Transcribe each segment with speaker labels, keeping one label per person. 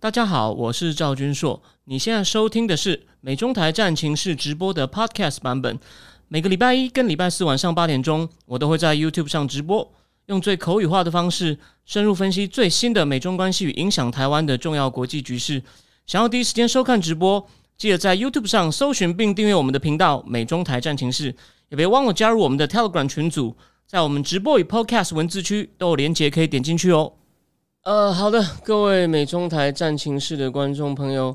Speaker 1: 大家好，我是赵君硕。你现在收听的是美中台战情室直播的 Podcast 版本。每个礼拜一跟礼拜四晚上八点钟，我都会在 YouTube 上直播，用最口语化的方式，深入分析最新的美中关系与影响台湾的重要国际局势。想要第一时间收看直播，记得在 YouTube 上搜寻并订阅我们的频道“美中台战情室”，也别忘了加入我们的 Telegram 群组，在我们直播与 Podcast 文字区都有连结，可以点进去哦。呃，好的，各位美中台战情室的观众朋友，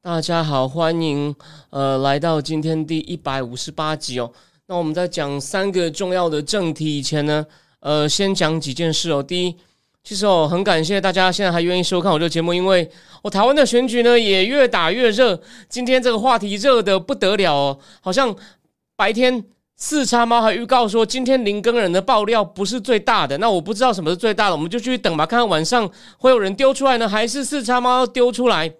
Speaker 1: 大家好，欢迎呃来到今天第一百五十八集哦。那我们在讲三个重要的正题以前呢，呃，先讲几件事哦。第一，其实哦，很感谢大家现在还愿意收看我这个节目，因为我台湾的选举呢也越打越热，今天这个话题热的不得了哦，好像白天。四叉猫还预告说，今天林更人的爆料不是最大的，那我不知道什么是最大的，我们就继续等吧，看看晚上会有人丢出来呢，还是四叉猫要丢出来？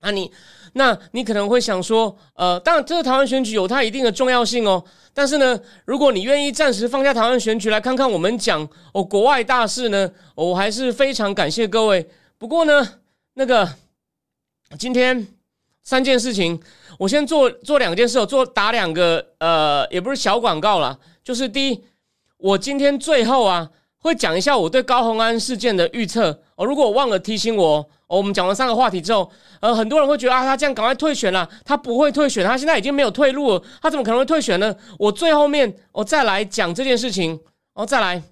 Speaker 1: 那你，那你可能会想说，呃，当然这个台湾选举有它一定的重要性哦，但是呢，如果你愿意暂时放下台湾选举来看看我们讲哦国外大事呢，我还是非常感谢各位。不过呢，那个今天三件事情。我先做做两件事哦，做打两个呃，也不是小广告啦，就是第一，我今天最后啊会讲一下我对高鸿安事件的预测哦。如果我忘了提醒我，哦，我们讲完三个话题之后，呃，很多人会觉得啊，他这样赶快退选了，他不会退选，他现在已经没有退路了，他怎么可能会退选呢？我最后面我再来讲这件事情，哦，再来，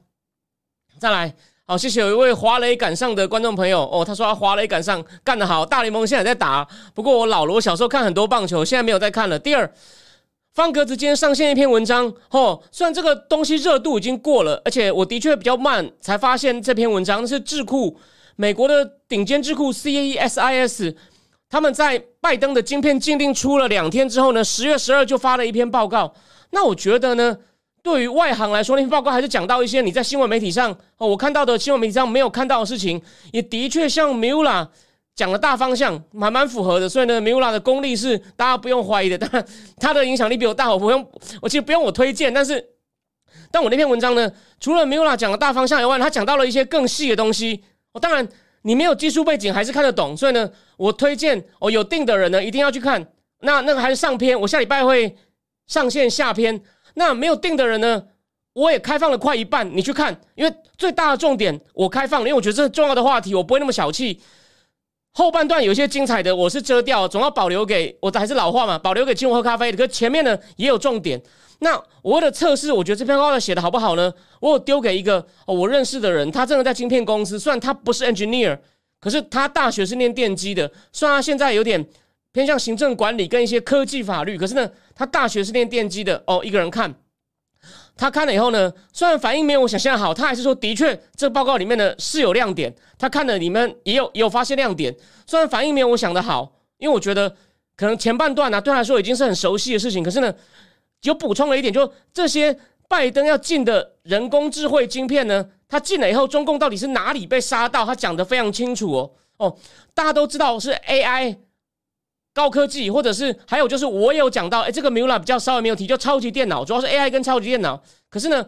Speaker 1: 再来。好，谢谢有一位华雷赶上的观众朋友哦，他说他华雷赶上干得好，大联盟现在在打。不过我老罗小时候看很多棒球，现在没有在看了。第二，方格子今天上线一篇文章，哦，虽然这个东西热度已经过了，而且我的确比较慢才发现这篇文章是智库美国的顶尖智库 C A E S I S，他们在拜登的晶片禁令出了两天之后呢，十月十二就发了一篇报告。那我觉得呢？对于外行来说，那篇报告还是讲到一些你在新闻媒体上哦，我看到的新闻媒体上没有看到的事情，也的确像 Mula 讲的大方向，蛮蛮符合的。所以呢，Mula 的功力是大家不用怀疑的。当然，他的影响力比我大，我不用，我其实不用我推荐。但是，但我那篇文章呢，除了 Mula 讲的大方向以外，他讲到了一些更细的东西。哦，当然，你没有技术背景还是看得懂。所以呢，我推荐哦，有定的人呢一定要去看。那那个还是上篇，我下礼拜会上线下篇。那没有定的人呢？我也开放了快一半，你去看，因为最大的重点我开放了，因为我觉得这重要的话题，我不会那么小气。后半段有一些精彩的，我是遮掉，总要保留给我的还是老话嘛，保留给请我喝咖啡的。可是前面呢也有重点。那我为了测试，我觉得这篇报告写的好不好呢？我有丢给一个我认识的人，他真的在晶片公司，虽然他不是 engineer，可是他大学是念电机的，虽然他现在有点。偏向行政管理跟一些科技法律，可是呢，他大学是练电机的哦。一个人看，他看了以后呢，虽然反应没有我想象好，他还是说的确这报告里面呢是有亮点。他看了你们也有也有发现亮点，虽然反应没有我想的好，因为我觉得可能前半段呢对他来说已经是很熟悉的事情，可是呢有补充了一点，就这些拜登要进的人工智慧晶片呢，他进了以后，中共到底是哪里被杀到？他讲的非常清楚哦哦，大家都知道是 AI。高科技，或者是还有就是我有讲到，哎，这个 Mula 比较稍微没有提，就超级电脑，主要是 AI 跟超级电脑。可是呢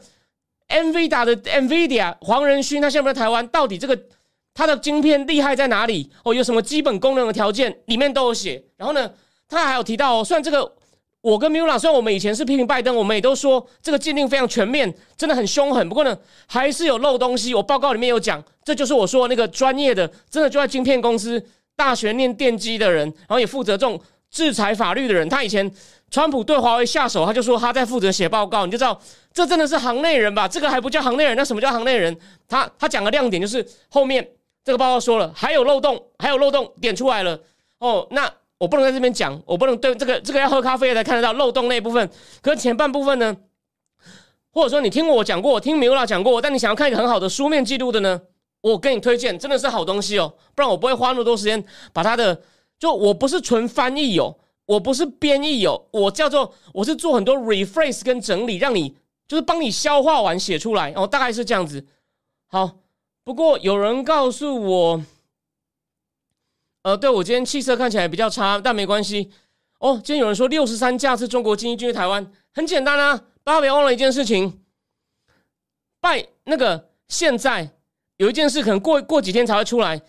Speaker 1: ，NVIDIA 的 NVIDIA 黄仁勋他现在在台湾，到底这个他的晶片厉害在哪里？哦，有什么基本功能的条件里面都有写。然后呢，他还有提到，哦，虽然这个我跟 Mula，虽然我们以前是批评拜登，我们也都说这个禁令非常全面，真的很凶狠。不过呢，还是有漏东西。我报告里面有讲，这就是我说那个专业的，真的就在晶片公司。大学念电机的人，然后也负责这种制裁法律的人，他以前川普对华为下手，他就说他在负责写报告，你就知道这真的是行内人吧？这个还不叫行内人，那什么叫行内人？他他讲的亮点就是后面这个报告说了还有漏洞，还有漏洞点出来了哦。那我不能在这边讲，我不能对这个这个要喝咖啡才看得到漏洞那一部分。可是前半部分呢，或者说你听我讲过，我听米欧拉讲过，但你想要看一个很好的书面记录的呢？我给你推荐，真的是好东西哦，不然我不会花那么多时间把它的。就我不是纯翻译哦，我不是编译哦，我叫做我是做很多 rephrase 跟整理，让你就是帮你消化完写出来哦，大概是这样子。好，不过有人告诉我，呃，对我今天气色看起来比较差，但没关系哦。今天有人说六十三架次中国经济进入台湾，很简单啊，大家别忘了一件事情，拜那个现在。有一件事可能过过几天才会出来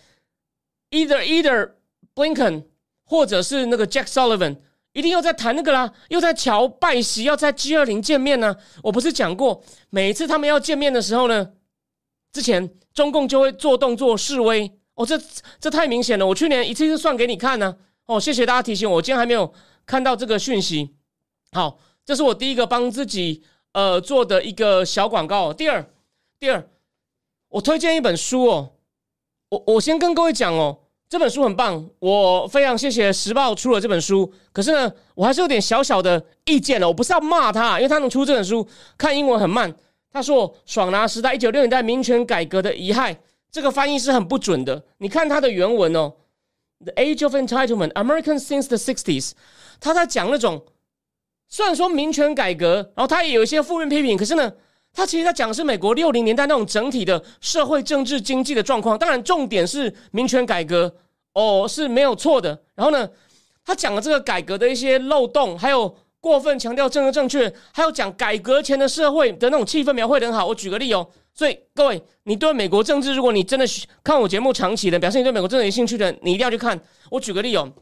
Speaker 1: ，either either Blinken 或者是那个 Jack Sullivan，一定又在谈那个啦，又在乔拜席，要在 G 二零见面呢。我不是讲过，每一次他们要见面的时候呢，之前中共就会做动作示威。哦，这这太明显了。我去年一次次算给你看呢。哦，谢谢大家提醒我，我今天还没有看到这个讯息。好，这是我第一个帮自己呃做的一个小广告。第二，第二，我推荐一本书哦。我我先跟各位讲哦，这本书很棒，我非常谢谢时报出了这本书。可是呢，我还是有点小小的意见了。我不是要骂他，因为他能出这本书，看英文很慢。他说“爽拿时代一九六年代民权改革的遗害”，这个翻译是很不准的。你看他的原文哦。The Age of Entitlement: American Since the Sixties 他在讲那种虽然说民权改革，然后他也有一些负面批评，可是呢，他其实在讲的是美国六零年代那种整体的社会、政治、经济的状况。当然，重点是民权改革哦是没有错的。然后呢，他讲了这个改革的一些漏洞，还有过分强调政治正确，还有讲改革前的社会的那种气氛描绘的很好。我举个例哦。所以各位，你对美国政治，如果你真的看我节目长期的，表示你对美国政治有兴趣的，你一定要去看。我举个例哦，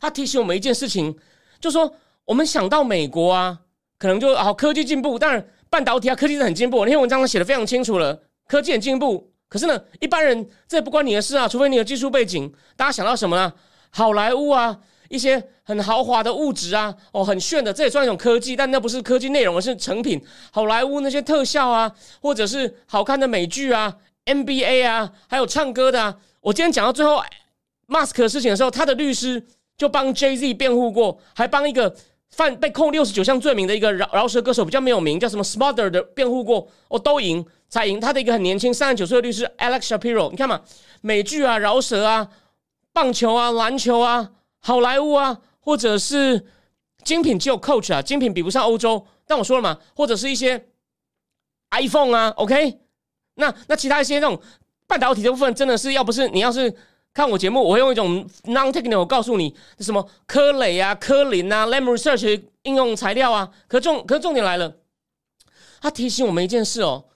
Speaker 1: 他提醒我们一件事情，就说我们想到美国啊，可能就好科技进步，当然半导体啊科技是很进步。那篇文章上写的非常清楚了，科技很进步。可是呢，一般人这不关你的事啊，除非你有技术背景。大家想到什么呢？好莱坞啊。一些很豪华的物质啊，哦，很炫的，这也算一种科技，但那不是科技内容，而是成品。好莱坞那些特效啊，或者是好看的美剧啊，NBA 啊，还有唱歌的啊。我今天讲到最后，Mask 的事情的时候，他的律师就帮 Jay Z 辩护过，还帮一个犯被控六十九项罪名的一个饶饶舌歌手比较没有名，叫什么 Smother 的辩护过，哦，都赢才赢。他的一个很年轻，三十九岁的律师 Alex Shapiro，你看嘛，美剧啊，饶舌啊，棒球啊，篮球啊。好莱坞啊，或者是精品只有 Coach 啊，精品比不上欧洲。但我说了嘛，或者是一些 iPhone 啊，OK？那那其他一些那种半导体的部分，真的是要不是你要是看我节目，我会用一种 non-technical 告诉你什么科磊啊、科林啊、Lam Research 应用材料啊。可重可重点来了，他提醒我们一件事哦，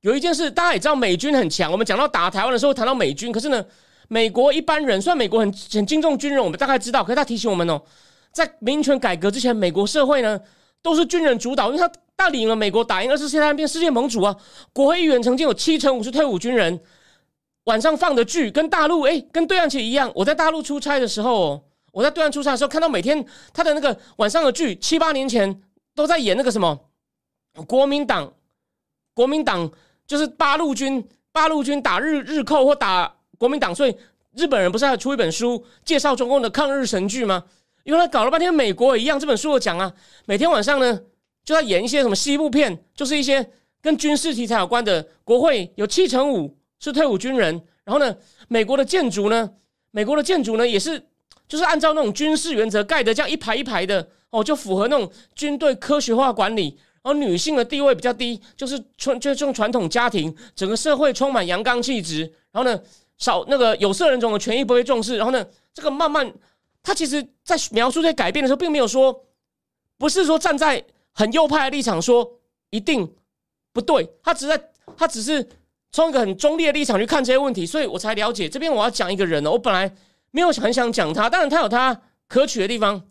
Speaker 1: 有一件事大家也知道，美军很强。我们讲到打台湾的时候谈到美军，可是呢？美国一般人，虽然美国很很敬重军人，我们大概知道，可是他提醒我们哦，在民权改革之前，美国社会呢都是军人主导，因为他带领了美国打赢二次世界大战，变世界盟主啊。国会议员曾经有七成五是退伍军人。晚上放的剧跟大陆哎，跟对岸其实一样。我在大陆出差的时候，我在对岸出差的时候，看到每天他的那个晚上的剧，七八年前都在演那个什么国民党，国民党就是八路军，八路军打日日寇或打。国民党，所以日本人不是还出一本书介绍中共的抗日神剧吗？因为他搞了半天，美国也一样。这本书我讲啊，每天晚上呢就在演一些什么西部片，就是一些跟军事题材有关的。国会有七成五是退伍军人，然后呢，美国的建筑呢，美国的建筑呢也是就是按照那种军事原则盖的，这样一排一排的哦，就符合那种军队科学化管理。然后女性的地位比较低，就是传就是这种传统家庭，整个社会充满阳刚气质。然后呢？少那个有色人种的权益不被重视，然后呢，这个慢慢，他其实在描述这些改变的时候，并没有说，不是说站在很右派的立场说一定不对，他只在他只是从一个很中立的立场去看这些问题，所以我才了解这边我要讲一个人呢，我本来没有很想讲他，当然他有他可取的地方，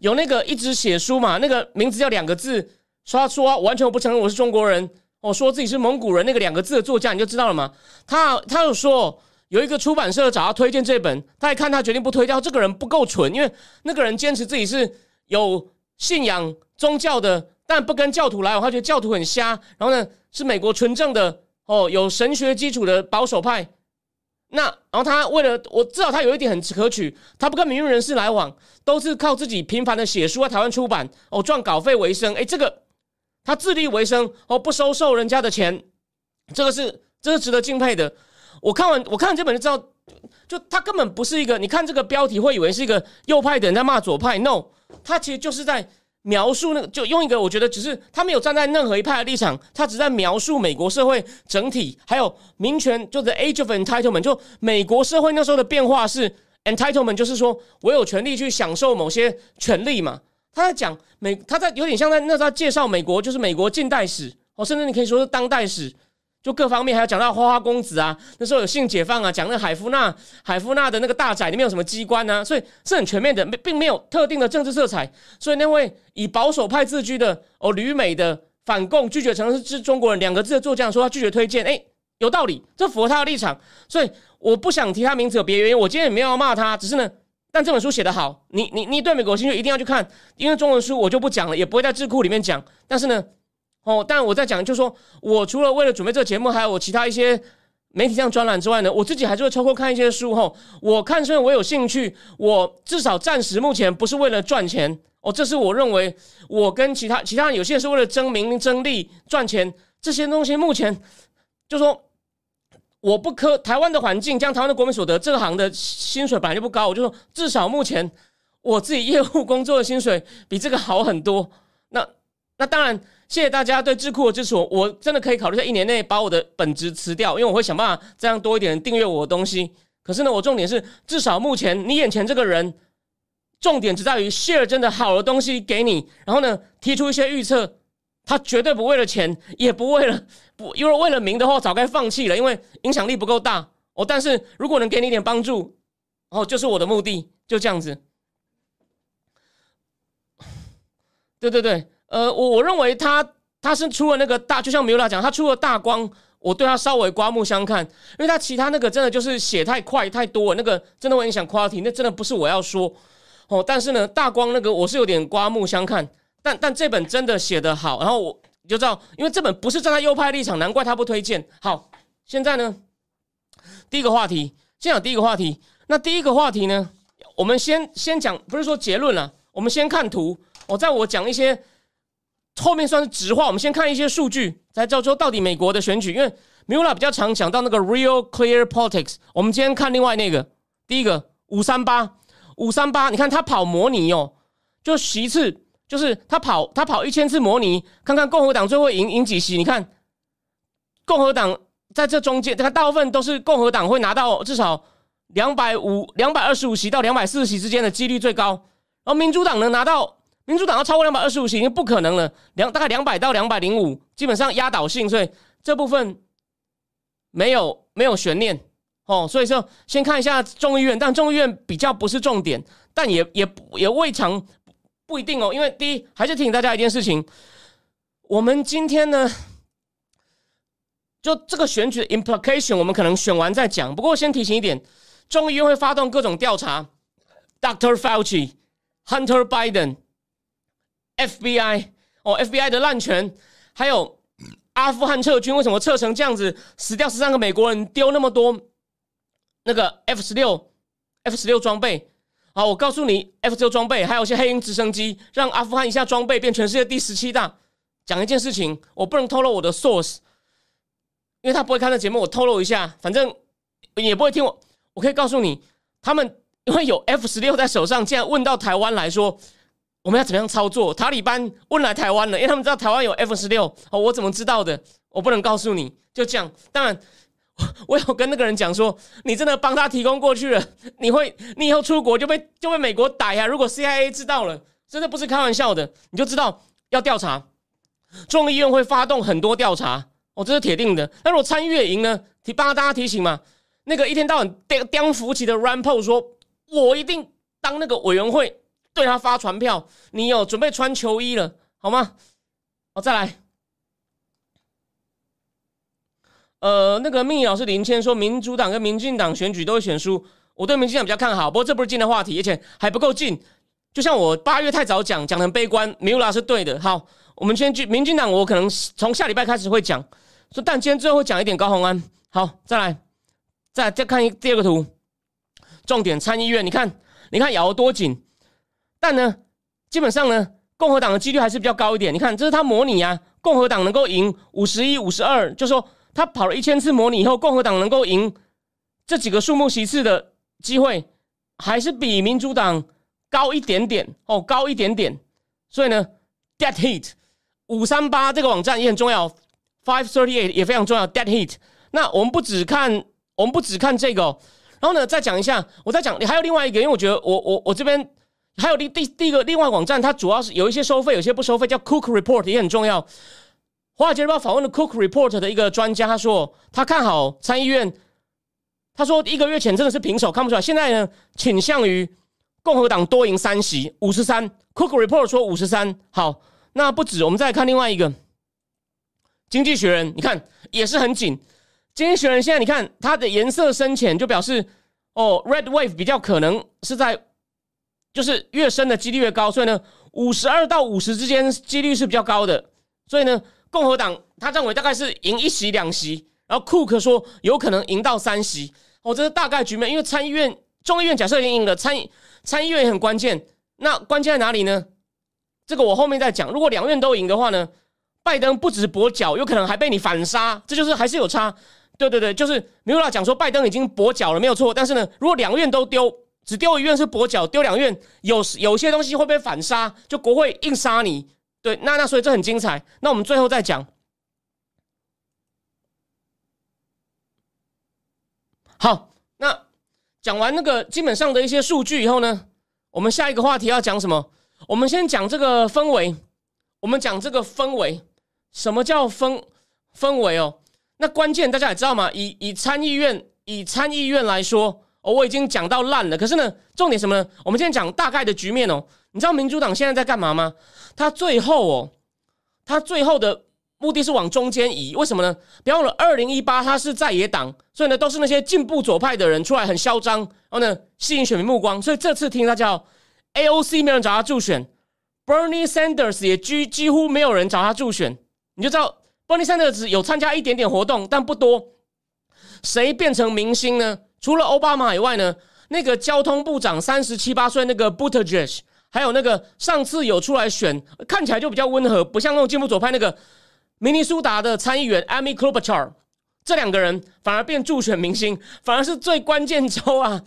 Speaker 1: 有那个一直写书嘛，那个名字叫两个字，说他说完全不承认我是中国人。我说自己是蒙古人那个两个字的作家，你就知道了吗？他他有说有一个出版社找他推荐这本，他一看他决定不推掉，这个人不够纯，因为那个人坚持自己是有信仰宗教的，但不跟教徒来往，他觉得教徒很瞎。然后呢，是美国纯正的哦，有神学基础的保守派。那然后他为了我知道他有一点很可取，他不跟名人人士来往，都是靠自己频繁的写书在台湾出版哦，赚稿费为生。哎，这个。他自立为生哦，不收受人家的钱，这个是这是值得敬佩的。我看完我看这本就知道，就他根本不是一个。你看这个标题会以为是一个右派的人在骂左派，no，他其实就是在描述那个，就用一个我觉得只是他没有站在任何一派的立场，他只在描述美国社会整体，还有民权，就 the age of entitlement，就美国社会那时候的变化是 entitlement，就是说我有权利去享受某些权利嘛。他在讲美，他在有点像在那在介绍美国，就是美国近代史哦，甚至你可以说是当代史，就各方面还有讲到花花公子啊，那时候有性解放啊，讲那海夫纳海夫纳的那个大宅里面有什么机关啊，所以是很全面的，并没有特定的政治色彩。所以那位以保守派自居的哦旅美的反共拒绝承认是中国人两个字的作家说他拒绝推荐，哎，有道理，这符合他的立场。所以我不想提他名字有别原因，我今天也没有要骂他，只是呢。但这本书写得好，你你你对美国兴趣一定要去看，因为中文书我就不讲了，也不会在智库里面讲。但是呢，哦，但我在讲，就是说我除了为了准备这个节目，还有我其他一些媒体上专栏之外呢，我自己还是会抽空看一些书。吼，我看虽然我有兴趣，我至少暂时目前不是为了赚钱。哦，这是我认为我跟其他其他人有些是为了争名争利赚钱，这些东西目前就说。我不科台湾的环境，将台湾的国民所得这个行的薪水本来就不高，我就说至少目前我自己业务工作的薪水比这个好很多。那那当然，谢谢大家对智库的支持，我真的可以考虑在一年内把我的本职辞掉，因为我会想办法这样多一点订阅我的东西。可是呢，我重点是至少目前你眼前这个人，重点只在于 share 真的好的东西给你，然后呢提出一些预测。他绝对不为了钱，也不为了不，因为为了名的话，早该放弃了，因为影响力不够大哦。但是如果能给你一点帮助，哦，就是我的目的，就这样子。对对对，呃，我我认为他他是出了那个大，就像米拉讲，他出了大光，我对他稍微刮目相看，因为他其他那个真的就是写太快太多，那个真的会影响 quality，那真的不是我要说哦。但是呢，大光那个我是有点刮目相看。但但这本真的写得好，然后我就知道，因为这本不是站在右派立场，难怪他不推荐。好，现在呢，第一个话题，先讲第一个话题。那第一个话题呢，我们先先讲，不是说结论了，我们先看图。我在我讲一些后面算是直话，我们先看一些数据，才知道说到底美国的选举。因为 m u l a 比较常讲到那个 Real Clear Politics，我们今天看另外那个，第一个五三八五三八，你看他跑模拟哦，就十次。就是他跑，他跑一千次模拟，看看共和党最后赢赢几席。你看，共和党在这中间，他大部分都是共和党会拿到至少两百五、两百二十五席到两百四十席之间的几率最高。然后民主党能拿到，民主党要超过两百二十五席已经不可能了，两大概两百到两百零五，基本上压倒性，所以这部分没有没有悬念哦。所以说，先看一下众议院，但众议院比较不是重点，但也也也未尝。不一定哦，因为第一还是提醒大家一件事情，我们今天呢，就这个选举的 implication，我们可能选完再讲。不过先提醒一点，众议院会发动各种调查，Dr. Fauci、Hunter Biden、FBI 哦，FBI 的滥权，还有 阿富汗撤军为什么撤成这样子，死掉十三个美国人，丢那么多那个 F 十六、F 十六装备。好，我告诉你，F 十六装备还有一些黑鹰直升机，让阿富汗一下装备变全世界第十七大。讲一件事情，我不能透露我的 source，因为他不会看这节目。我透露一下，反正也不会听我。我可以告诉你，他们因为有 F 十六在手上，竟然问到台湾来说，我们要怎么样操作？塔利班问来台湾了，因为他们知道台湾有 F 十六。哦，我怎么知道的？我不能告诉你，就这样。当然。我有跟那个人讲说，你真的帮他提供过去了，你会，你以后出国就被就被美国打呀！如果 CIA 知道了，真的不是开玩笑的，你就知道要调查，众议院会发动很多调查，哦，这是铁定的。那如果参议院赢呢？提帮大家提醒嘛，那个一天到晚颠颠扶起的 r a m p o 说，我一定当那个委员会对他发传票，你有准备穿球衣了，好吗？好，再来。呃，那个命理老师林谦说，民主党跟民进党选举都会选输。我对民进党比较看好，不过这不是近的话题，而且还不够近。就像我八月太早讲，讲的很悲观，米拉是对的。好，我们先去民进党，我可能从下礼拜开始会讲。说，但今天最后讲一点高鸿安。好，再来，再再看一第二个图，重点参议院，你看，你看咬得多紧。但呢，基本上呢，共和党的几率还是比较高一点。你看，这是他模拟啊，共和党能够赢五十一、五十二，就说。他跑了一千次模拟以后，共和党能够赢这几个数目席次的机会，还是比民主党高一点点哦，高一点点。所以呢，Dead Heat 五三八这个网站也很重要，Five Thirty Eight 也非常重要，Dead Heat。那我们不只看，我们不只看这个，然后呢，再讲一下，我再讲，你还有另外一个，因为我觉得我我我这边还有第第第一个另外网站，它主要是有一些收费，有些不收费，叫 Cook Report 也很重要。华尔街日报访问了 Cook Report 的一个专家，他说他看好参议院。他说一个月前真的是平手，看不出来。现在呢，倾向于共和党多赢三席，五十三。Cook Report 说五十三。好，那不止，我们再看另外一个《经济学人》，你看也是很紧。《经济学人》现在你看它的颜色深浅，就表示哦，Red Wave 比较可能是在，就是越深的几率越高。所以呢，五十二到五十之间几率是比较高的。所以呢，共和党他认为大概是赢一席两席。然后库克说有可能赢到三席，哦，这是大概局面。因为参议院、众议院假设已经赢了，参参议院也很关键。那关键在哪里呢？这个我后面再讲。如果两院都赢的话呢，拜登不止跛脚，有可能还被你反杀。这就是还是有差。对对对，就是米拉讲说拜登已经跛脚了，没有错。但是呢，如果两院都丢，只丢一院是跛脚，丢两院有有些东西会被反杀，就国会硬杀你。对，那那所以这很精彩。那我们最后再讲。好，那讲完那个基本上的一些数据以后呢，我们下一个话题要讲什么？我们先讲这个氛围。我们讲这个氛围，什么叫氛氛围哦？那关键大家也知道嘛？以以参议院以参议院来说，哦，我已经讲到烂了。可是呢，重点什么呢？我们今天讲大概的局面哦。你知道民主党现在在干嘛吗？他最后哦，他最后的。目的是往中间移，为什么呢？别忘了，二零一八他是在野党，所以呢都是那些进步左派的人出来很嚣张，然后呢吸引选民目光。所以这次听他叫 AOC，没有人找他助选；Bernie Sanders 也几几乎没有人找他助选。你就知道 Bernie Sanders 有参加一点点活动，但不多。谁变成明星呢？除了奥巴马以外呢？那个交通部长三十七八岁那个 Buttigieg，还有那个上次有出来选，看起来就比较温和，不像那种进步左派那个。明尼苏达的参议员 Amy Klobuchar，这两个人反而变助选明星，反而是最关键州啊！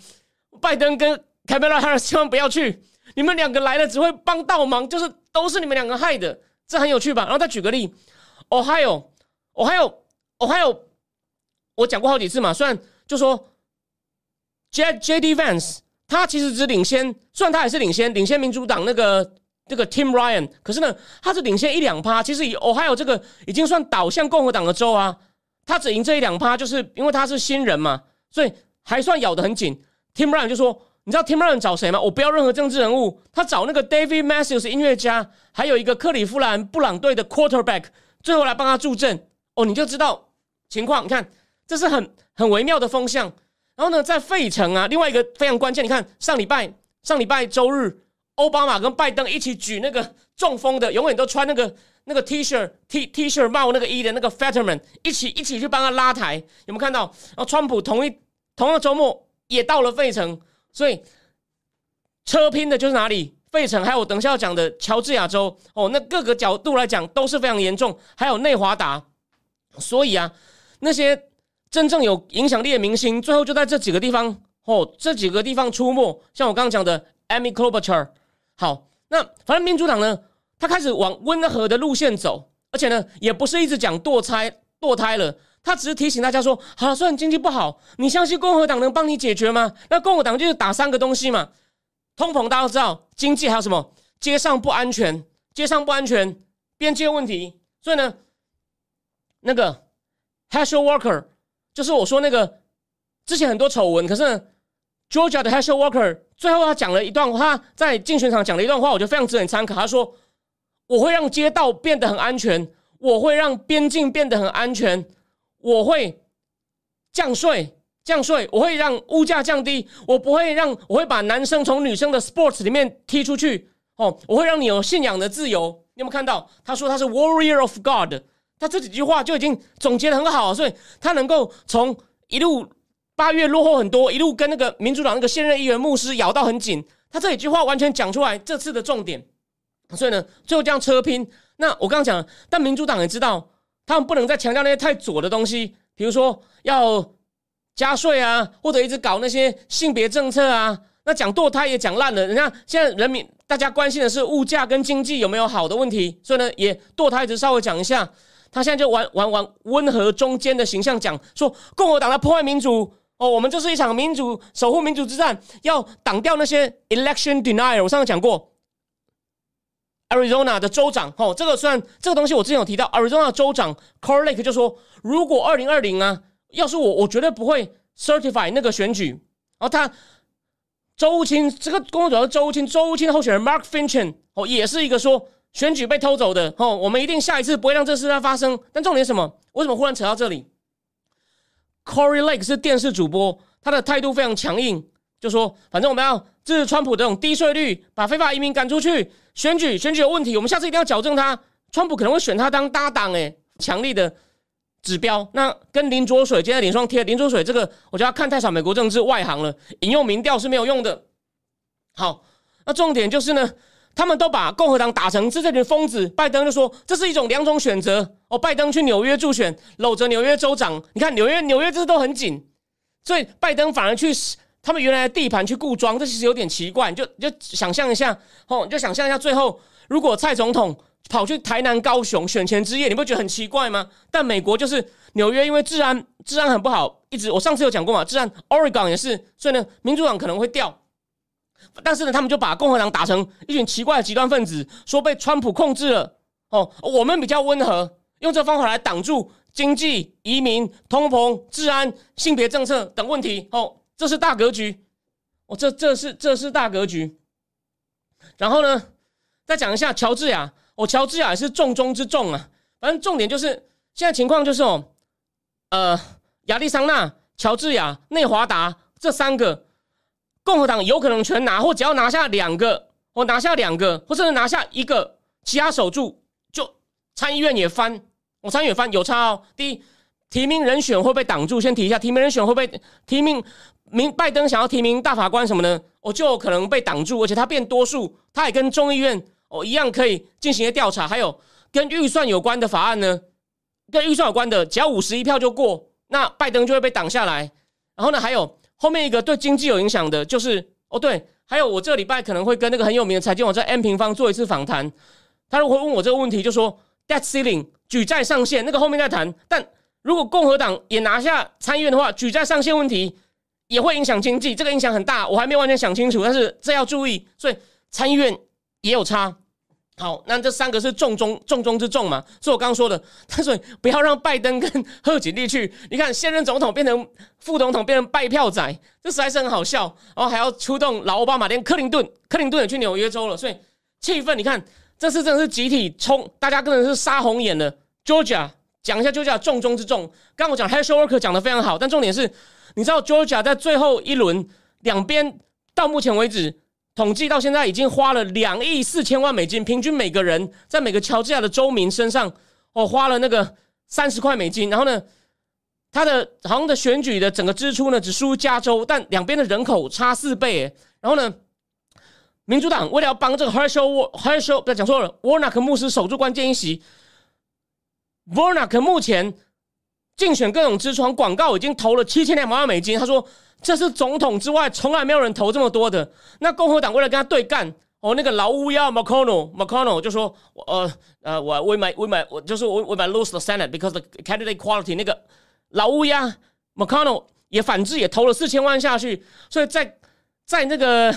Speaker 1: 拜登跟凯梅拉哈尔千万不要去，你们两个来了只会帮倒忙，就是都是你们两个害的，这很有趣吧？然后再举个例，Ohio，Ohio，Ohio，我讲过好几次嘛，虽然就说 J J D Vance，他其实只领先，虽然他也是领先，领先民主党那个。这个 Tim Ryan，可是呢，他是领先一两趴。其实以 Ohio 这个已经算倒向共和党的州啊，他只赢这一两趴，就是因为他是新人嘛，所以还算咬得很紧。Tim Ryan 就说：“你知道 Tim Ryan 找谁吗？我不要任何政治人物，他找那个 David Matthews 音乐家，还有一个克里夫兰布朗队的 Quarterback，最后来帮他助阵。哦，你就知道情况。你看，这是很很微妙的风向。然后呢，在费城啊，另外一个非常关键，你看上礼拜上礼拜周日。”奥巴马跟拜登一起举那个中风的，永远都穿那个那个 T 恤 T T 恤帽那个衣的那个 Fetterman 一起一起去帮他拉抬，有没有看到？然后川普同一同样周末也到了费城，所以车拼的就是哪里？费城，还有等下要讲的乔治亚州哦，那各个角度来讲都是非常严重，还有内华达，所以啊，那些真正有影响力的明星，最后就在这几个地方哦，这几个地方出没，像我刚刚讲的 Amy Klobuchar。好，那反正民主党呢，他开始往温和的路线走，而且呢，也不是一直讲堕胎堕胎了，他只是提醒大家说，好了，虽然经济不好，你相信共和党能帮你解决吗？那共和党就是打三个东西嘛，通膨大家都知道，经济还有什么？街上不安全，街上不安全，边界问题，所以呢，那个 Hassel Walker 就是我说那个之前很多丑闻，可是。Georgia 的 Hassel Walker 最后他讲了一段话，在竞选场讲了一段话，我觉得非常值得参考。他说：“我会让街道变得很安全，我会让边境变得很安全，我会降税，降税，我会让物价降低，我不会让，我会把男生从女生的 sports 里面踢出去。哦，我会让你有信仰的自由。你有没有看到？他说他是 Warrior of God，他这几句话就已经总结的很好，所以他能够从一路。”八月落后很多，一路跟那个民主党那个现任议员牧师咬到很紧。他这几句话完全讲出来这次的重点，所以呢，最后这样车拼。那我刚刚讲，但民主党也知道，他们不能再强调那些太左的东西，比如说要加税啊，或者一直搞那些性别政策啊。那讲堕胎也讲烂了，人家现在人民大家关心的是物价跟经济有没有好的问题，所以呢，也堕胎只稍微讲一下。他现在就玩玩玩温和中间的形象，讲说共和党在破坏民主。哦，我们这是一场民主守护民主之战，要挡掉那些 election denier。我上次讲过 Arizona 的州长，哦，这个虽然这个东西我之前有提到，Arizona 州长 c o r l a k e 就说，如果二零二零啊，要是我，我绝对不会 certify 那个选举。然后他周青这个工作主要是周青，周青的候选人 Mark Finch 哦，也是一个说选举被偷走的，哦，我们一定下一次不会让这事再发生。但重点是什么？为什么忽然扯到这里？Corey Lake 是电视主播，他的态度非常强硬，就说反正我们要支持川普这种低税率，把非法移民赶出去。选举选举有问题，我们下次一定要矫正他。川普可能会选他当搭档，诶，强力的指标。那跟林卓水今天脸上贴林卓水这个，我觉得看太少美国政治外行了，引用民调是没有用的。好，那重点就是呢，他们都把共和党打成是这群疯子。拜登就说这是一种两种选择哦。拜登去纽约助选，搂着纽约州长，你看纽约纽约这都很紧，所以拜登反而去。他们原来的地盘去固装，这其实有点奇怪。就就想象一下，哦，就想象一下，最后如果蔡总统跑去台南、高雄选前之夜，你不觉得很奇怪吗？但美国就是纽约，因为治安治安很不好，一直我上次有讲过嘛，治安 Oregon 也是，所以呢，民主党可能会掉。但是呢，他们就把共和党打成一群奇怪的极端分子，说被川普控制了。哦，我们比较温和，用这方法来挡住经济、移民、通膨、治安、性别政策等问题。哦。这是大格局，哦，这这是这是大格局。然后呢，再讲一下乔治亚，哦，乔治亚也是重中之重啊。反正重点就是现在情况就是哦，呃，亚利桑那、乔治亚、内华达这三个共和党有可能全拿，或只要拿下两个，或拿下两个，或甚至拿下一个，其他守住，就参议院也翻，我参议院翻有差哦。第一，提名人选会被挡住，先提一下，提名人选会被提名。明拜登想要提名大法官什么呢？我就有可能被挡住，而且他变多数，他也跟众议院哦一样可以进行一些调查。还有跟预算有关的法案呢，跟预算有关的，只要五十一票就过，那拜登就会被挡下来。然后呢，还有后面一个对经济有影响的，就是哦对，还有我这礼拜可能会跟那个很有名的财经网站 M 平方做一次访谈，他如果问我这个问题，就说 debt ceiling 举债上限，那个后面再谈。但如果共和党也拿下参议院的话，举债上限问题。也会影响经济，这个影响很大，我还没完全想清楚，但是这要注意，所以参议院也有差。好，那这三个是重中重中之重嘛？是我刚刚说的，他说不要让拜登跟贺锦丽去，你看现任总统变成副总统，变成拜票仔，这实在是很好笑。然后还要出动老奥巴马，连克林顿，克林顿也去纽约州了，所以气氛，你看这次真的是集体冲，大家真的是杀红眼了。Georgia 讲一下，Georgia 重中之重。刚我讲 h e r s h Worker 讲的非常好，但重点是。你知道 Georgia 在最后一轮两边到目前为止统计到现在已经花了两亿四千万美金，平均每个人在每个乔治亚的州民身上哦花了那个三十块美金。然后呢，他的好像的选举的整个支出呢只输加州，但两边的人口差四倍。然后呢，民主党为了要帮这个 Herschel Herschel 不要讲错了，Warnock 牧师守住关键一席，Warnock 目前。竞选各种支出广告已经投了七千两百万美金。他说这是总统之外从来没有人投这么多的。那共和党为了跟他对干，哦，那个老乌鸦 McConnell McConnell 就说，呃呃，我我买我买我就是我我买 lose the Senate because the candidate quality 那个老乌鸦 McConnell 也反制也投了四千万下去，所以在在那个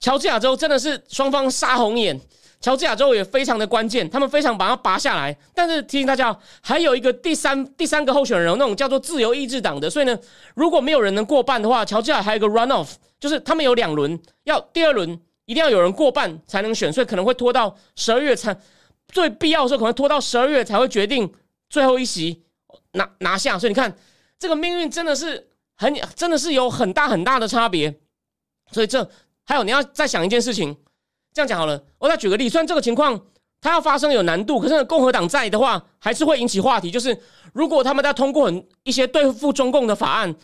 Speaker 1: 乔治亚州真的是双方杀红眼。乔治亚州也非常的关键，他们非常把它拔下来。但是提醒大家，还有一个第三第三个候选人，那种叫做自由意志党的。所以呢，如果没有人能过半的话，乔治亚还有一个 run off，就是他们有两轮，要第二轮一定要有人过半才能选，所以可能会拖到十二月才最必要的时候，可能拖到十二月才会决定最后一席拿拿下。所以你看，这个命运真的是很真的是有很大很大的差别。所以这还有你要再想一件事情。这样讲好了，我再举个例。虽然这个情况它要发生有难度，可是共和党在的话，还是会引起话题。就是如果他们在通过很一些对付中共的法案，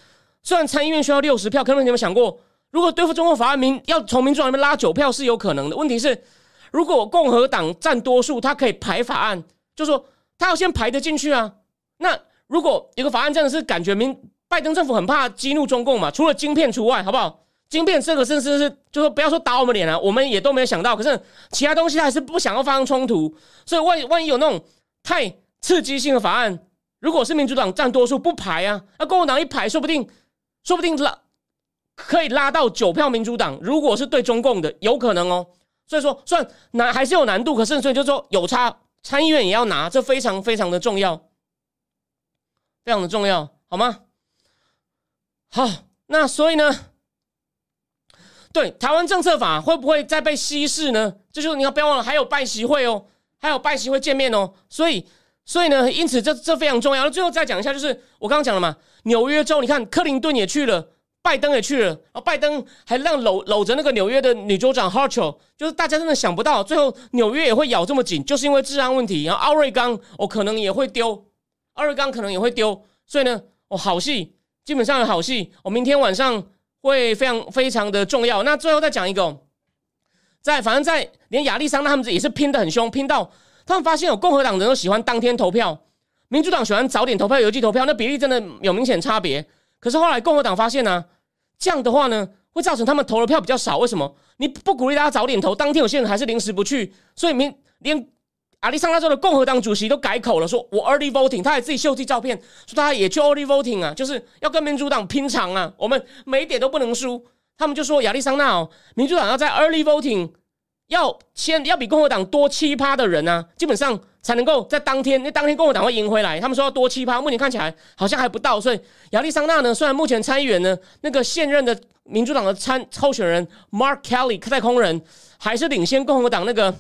Speaker 1: 虽然参议院需要六十票，可能你们想过，如果对付中共法案，民要从民主党那边拉九票是有可能的。问题是，如果共和党占多数，他可以排法案，就说他要先排得进去啊。那如果一个法案真的是感觉民拜登政府很怕激怒中共嘛，除了晶片除外，好不好？晶片这个甚至是，就说不要说打我们脸啊，我们也都没有想到。可是其他东西还是不想要发生冲突，所以万万一有那种太刺激性的法案，如果是民主党占多数不排啊，那共和党一排，说不定说不定拉可以拉到九票民主党。如果是对中共的，有可能哦。所以说算难还是有难度，可是所以就说有差，参议院也要拿，这非常非常的重要，非常的重要，好吗？好，那所以呢，对台湾政策法会不会再被稀释呢？这就是你要不要忘了，还有拜习会哦，还有拜习会见面哦，所以所以呢，因此这这非常重要。那最后再讲一下，就是我刚刚讲了嘛，纽约州，你看克林顿也去了。拜登也去了，然后拜登还让搂搂着那个纽约的女州长 Hartwell，就是大家真的想不到，最后纽约也会咬这么紧，就是因为治安问题。然后奥瑞冈哦，可能也会丢，奥瑞冈可能也会丢，所以呢，哦，好戏，基本上有好戏，我明天晚上会非常非常的重要。那最后再讲一个，在反正在连亚利桑那他们也是拼的很凶，拼到他们发现有共和党人都喜欢当天投票，民主党喜欢早点投票、邮寄投票，那比例真的有明显差别。可是后来共和党发现呢。这样的话呢，会造成他们投的票比较少。为什么？你不鼓励大家早点投，当天有些人还是临时不去，所以明连亚利桑那州的共和党主席都改口了，说我 early voting，他还自己秀自己照片，说大家也去 early voting 啊，就是要跟民主党拼场啊，我们每一点都不能输。他们就说亚利桑那哦，民主党要在 early voting 要先要比共和党多七趴的人啊，基本上。才能够在当天，那当天共和党会赢回来。他们说要多七趴，目前看起来好像还不到。所以亚利桑那呢，虽然目前参议员呢那个现任的民主党的参候选人 Mark Kelly 在空人还是领先共和党那个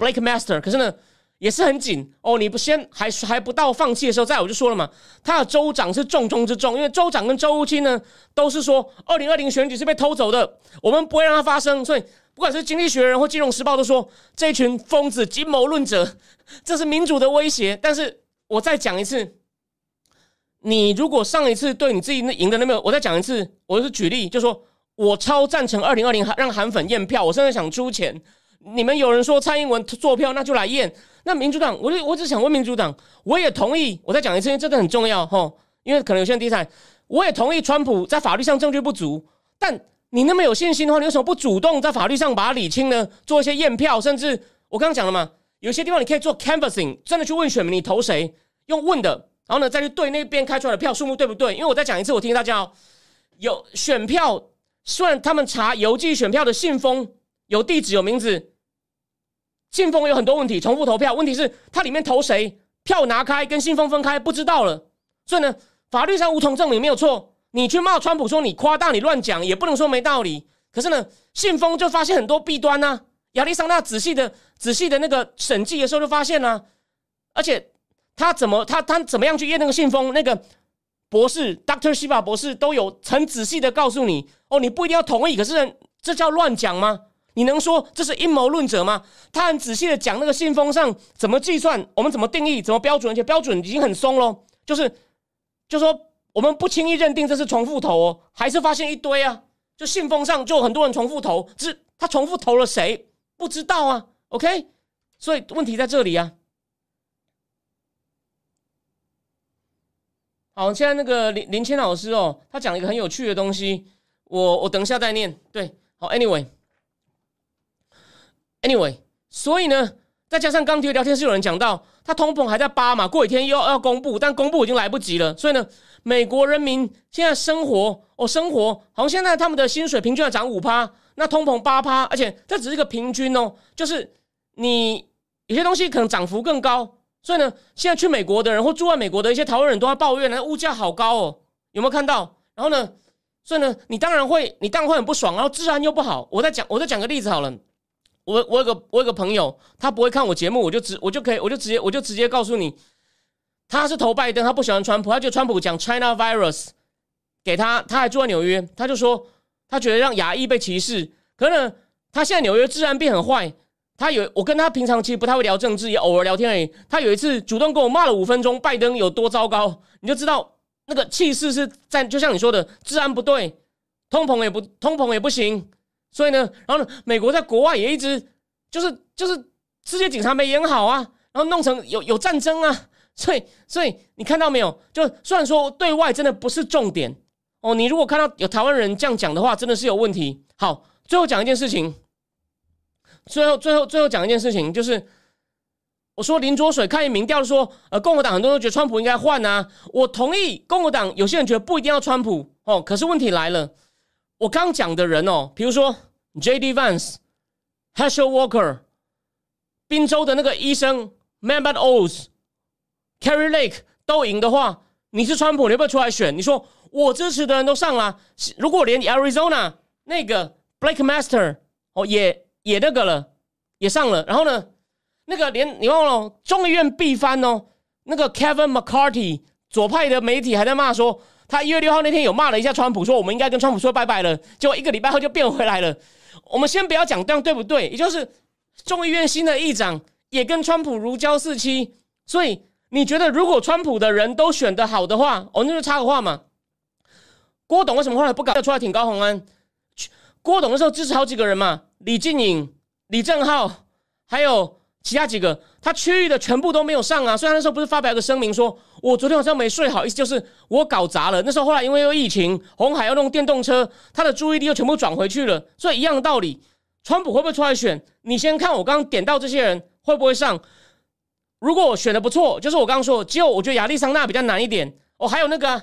Speaker 1: Blake Master，可是呢也是很紧哦。你不先还还不到放弃的时候，再我就说了嘛，他的州长是重中之重，因为州长跟州务卿呢都是说二零二零选举是被偷走的，我们不会让它发生。所以不管是经济学人或金融时报都说这群疯子、阴谋论者。这是民主的威胁，但是我再讲一次，你如果上一次对你自己那赢的那没有，我再讲一次，我是举例，就说我超赞成二零二零让韩粉验票，我甚至想出钱。你们有人说蔡英文做票，那就来验。那民主党，我就我只想问民主党，我也同意。我再讲一次，因为真的很重要哈，因为可能有些人第三，我也同意川普在法律上证据不足，但你那么有信心的话，你为什么不主动在法律上把它理清呢？做一些验票，甚至我刚刚讲了嘛。有些地方你可以做 canvassing，真的去问选民你投谁，用问的，然后呢再去对那边开出来的票数目对不对？因为我再讲一次，我提醒大家哦，有选票，虽然他们查邮寄选票的信封有地址有名字，信封有很多问题，重复投票，问题是它里面投谁，票拿开跟信封分开不知道了，所以呢法律上无从证明没有错，你去骂川普说你夸大你乱讲也不能说没道理，可是呢信封就发现很多弊端呢。亚历桑那仔细的、仔细的那个审计的时候就发现了，而且他怎么、他他怎么样去验那个信封？那个博士 Doctor 西法博士都有很仔细的告诉你哦，你不一定要同意，可是这叫乱讲吗？你能说这是阴谋论者吗？他很仔细的讲那个信封上怎么计算，我们怎么定义，怎么标准，而且标准已经很松喽，就是就说我们不轻易认定这是重复投哦，还是发现一堆啊，就信封上就很多人重复投，只是他重复投了谁？不知道啊，OK，所以问题在这里啊。好，现在那个林林谦老师哦，他讲了一个很有趣的东西，我我等一下再念。对，好，Anyway Anyway，所以呢，再加上刚提聊天室有人讲到，他通膨还在八嘛，过几天又要要公布，但公布已经来不及了。所以呢，美国人民现在生活哦，生活好像现在他们的薪水平均要涨五趴。那通膨八趴，而且这只是个平均哦，就是你有些东西可能涨幅更高，所以呢，现在去美国的人或住在美国的一些台湾人都在抱怨，那物价好高哦，有没有看到？然后呢，所以呢，你当然会，你当然会很不爽，然后治安又不好。我再讲，我再讲个例子好了，我我有个我有个朋友，他不会看我节目，我就直我就可以，我就直接我就直接告诉你，他是投拜登，他不喜欢川普，他就川普讲 China virus 给他，他还住在纽约，他就说。他觉得让牙医被歧视，可能他现在纽约治安变很坏。他有我跟他平常其实不太会聊政治，也偶尔聊天而已。他有一次主动跟我骂了五分钟，拜登有多糟糕，你就知道那个气势是在，就像你说的，治安不对，通膨也不通膨也不行。所以呢，然后呢，美国在国外也一直就是就是世界警察没演好啊，然后弄成有有战争啊。所以所以你看到没有？就虽然说对外真的不是重点。哦，你如果看到有台湾人这样讲的话，真的是有问题。好，最后讲一件事情，最后最后最后讲一件事情，就是我说林卓水看民调说，呃，共和党很多人都觉得川普应该换啊，我同意。共和党有些人觉得不一定要川普哦，可是问题来了，我刚讲的人哦，比如说 J.D. Vance，Herschel Walker、宾州的那个医生 m a n b a t Oz、Carrie Lake 都赢的话，你是川普，你要不要出来选？你说我支持的人都上了，如果连 Arizona 那个 Blake Master 哦也也那个了，也上了，然后呢，那个连你忘了众议院必翻哦，那个 Kevin McCarthy 左派的媒体还在骂说，他一月六号那天有骂了一下川普，说我们应该跟川普说拜拜了，结果一个礼拜后就变回来了。我们先不要讲这样对不对，也就是众议院新的议长也跟川普如胶似漆，所以你觉得如果川普的人都选得好的话，哦，那就插个话嘛。郭董为什么后来不敢出来挺高鸿安？郭董的时候支持好几个人嘛，李静颖、李正浩，还有其他几个，他区域的全部都没有上啊。虽然那时候不是发表一个声明说，我昨天晚上没睡好，意思就是我搞砸了。那时候后来因为又疫情，红海要弄电动车，他的注意力又全部转回去了。所以一样的道理，川普会不会出来选？你先看我刚刚点到这些人会不会上。如果我选的不错，就是我刚刚说，只有我觉得亚利桑那比较难一点。哦，还有那个，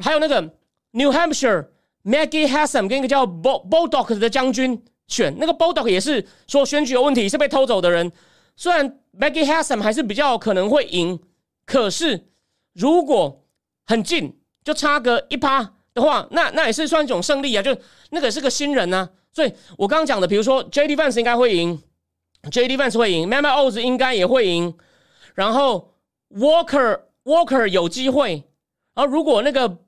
Speaker 1: 还有那个。New Hampshire Maggie Hassan 跟一个叫 Bulldog 的将军选，那个 Bulldog 也是说选举有问题，是被偷走的人。虽然 Maggie Hassan 还是比较可能会赢，可是如果很近，就差个一趴的话，那那也是算一种胜利啊。就那个是个新人呐，所以我刚刚讲的，比如说 JD Vance 应该会赢，JD Vance 会赢 m a m a Oz 应该也会赢，然后 Walker Walker 有机会，而如果那个。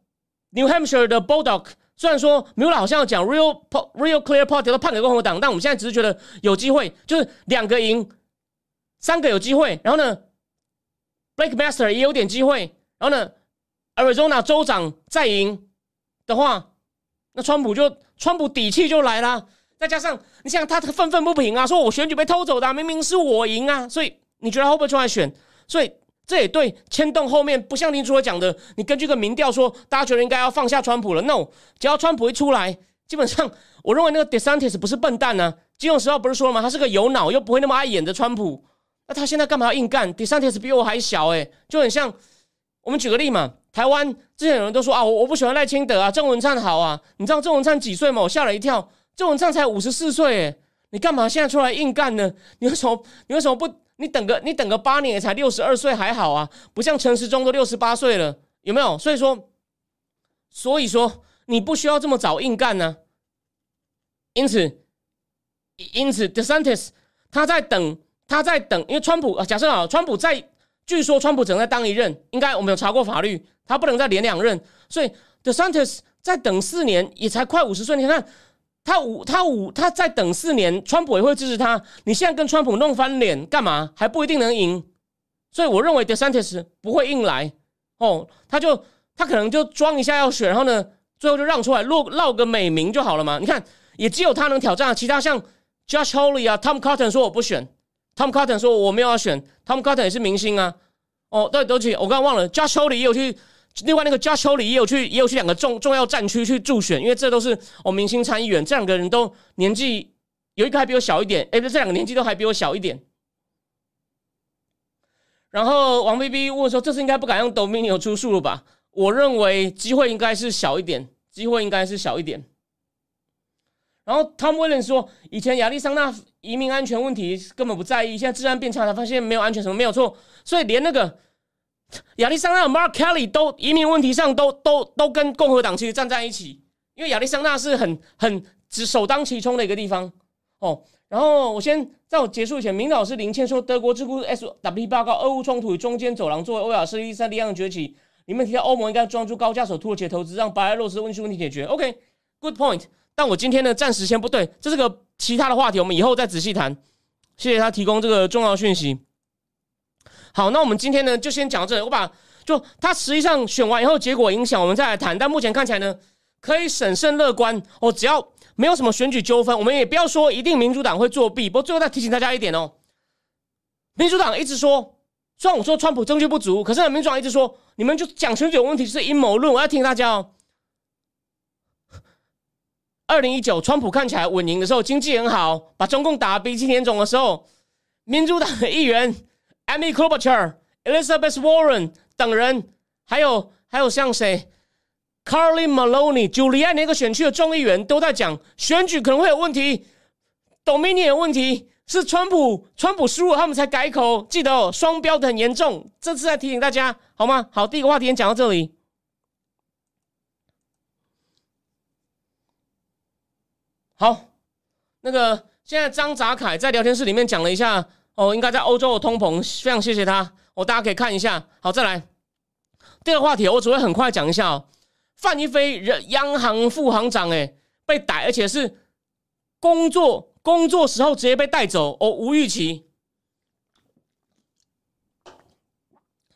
Speaker 1: New Hampshire 的 Bulldog 虽然说 Mueller 好像要讲 real real clear party 都判给共和党，但我们现在只是觉得有机会，就是两个赢，三个有机会。然后呢，Blake Master 也有点机会。然后呢，Arizona 州长再赢的话，那川普就川普底气就来了。再加上你想他愤愤不平啊，说我选举被偷走的，明明是我赢啊，所以你觉得会不会出来选？所以。这也对牵动后面不像林主所讲的，你根据个民调说，大家觉得应该要放下川普了。No，只要川普一出来，基本上我认为那个 DeSantis 不是笨蛋呢。金融时报不是说了吗？他是个有脑又不会那么爱演的川普。那他现在干嘛要硬干？DeSantis 比我还小诶，就很像我们举个例嘛。台湾之前有人都说啊，我我不喜欢赖清德啊，郑文灿好啊。你知道郑文灿几岁吗？我吓了一跳，郑文灿才五十四岁诶，你干嘛现在出来硬干呢？你为什么你为什么不？你等个你等个八年也才六十二岁还好啊，不像陈时中都六十八岁了，有没有？所以说，所以说你不需要这么早硬干呢。因此，因此，DeSantis 他在等，他在等，因为川普啊，假设啊，川普在，据说川普只能再当一任，应该我们有查过法律，他不能再连两任，所以 The Santos 在等四年也才快五十岁，你看。他五他五他再等四年，川普也会支持他。你现在跟川普弄翻脸干嘛？还不一定能赢。所以我认为 DeSantis 不会硬来哦，他就他可能就装一下要选，然后呢，最后就让出来，落落个美名就好了嘛。你看，也只有他能挑战，其他像 Josh Hawley 啊，Tom Cotton 说我不选，Tom Cotton 说我没有要选，Tom Cotton 也是明星啊。哦，对，对不起，我刚忘了，Josh Hawley 也有去。另外，那个 Josh Hawley 也有去，也有去两个重重要战区去助选，因为这都是哦明星参议员，这两个人都年纪有一个还比我小一点，哎，不，这两个年纪都还比我小一点。然后王 B B 问说：“这次应该不敢用 Dominion 出数了吧？”我认为机会应该是小一点，机会应该是小一点。然后 Tom Williams 说：“以前亚利桑那移民安全问题根本不在意，现在治安变差，他发现没有安全什么没有错，所以连那个。”亚利桑那 Mark Kelly 都移民问题上都都都跟共和党其实站在一起，因为亚利桑那是很很只首当其冲的一个地方哦。然后我先在我结束以前，明老师林倩说，德国智库 SW 报告，俄乌冲突与中间走廊作为欧亚势力三力量崛起，里面提到欧盟应该装出高价手土耳其投资，让白俄罗斯问题问题解决。OK，Good point。但我今天呢，暂时先不对，这是个其他的话题，我们以后再仔细谈。谢谢他提供这个重要讯息。好，那我们今天呢就先讲到这里。我把就他实际上选完以后结果影响，我们再来谈。但目前看起来呢，可以审慎乐观哦。只要没有什么选举纠纷，我们也不要说一定民主党会作弊。不过最后再提醒大家一点哦，民主党一直说，虽然我说川普证据不足，可是呢民主党一直说，你们就讲选举有问题是阴谋论。我要提醒大家哦，二零一九川普看起来稳赢的时候，经济很好，把中共打鼻青脸肿的时候，民主党的议员。Amy Klobuchar、Elizabeth Warren 等人，还有还有像谁，Carly Maloney、Julianne 那个选区的众议员都在讲选举可能会有问题。Dominion 有问题是川普，川普输了他们才改口，记得哦，双标的很严重。这次再提醒大家好吗？好，第一个话题先讲到这里。好，那个现在张泽凯在聊天室里面讲了一下哦，应该在欧洲的通膨，非常谢谢他哦，大家可以看一下。好，再来第二个话题，我只会很快讲一下哦。范一飞人央行副行长哎被逮，而且是工作工作时候直接被带走哦，吴玉琪。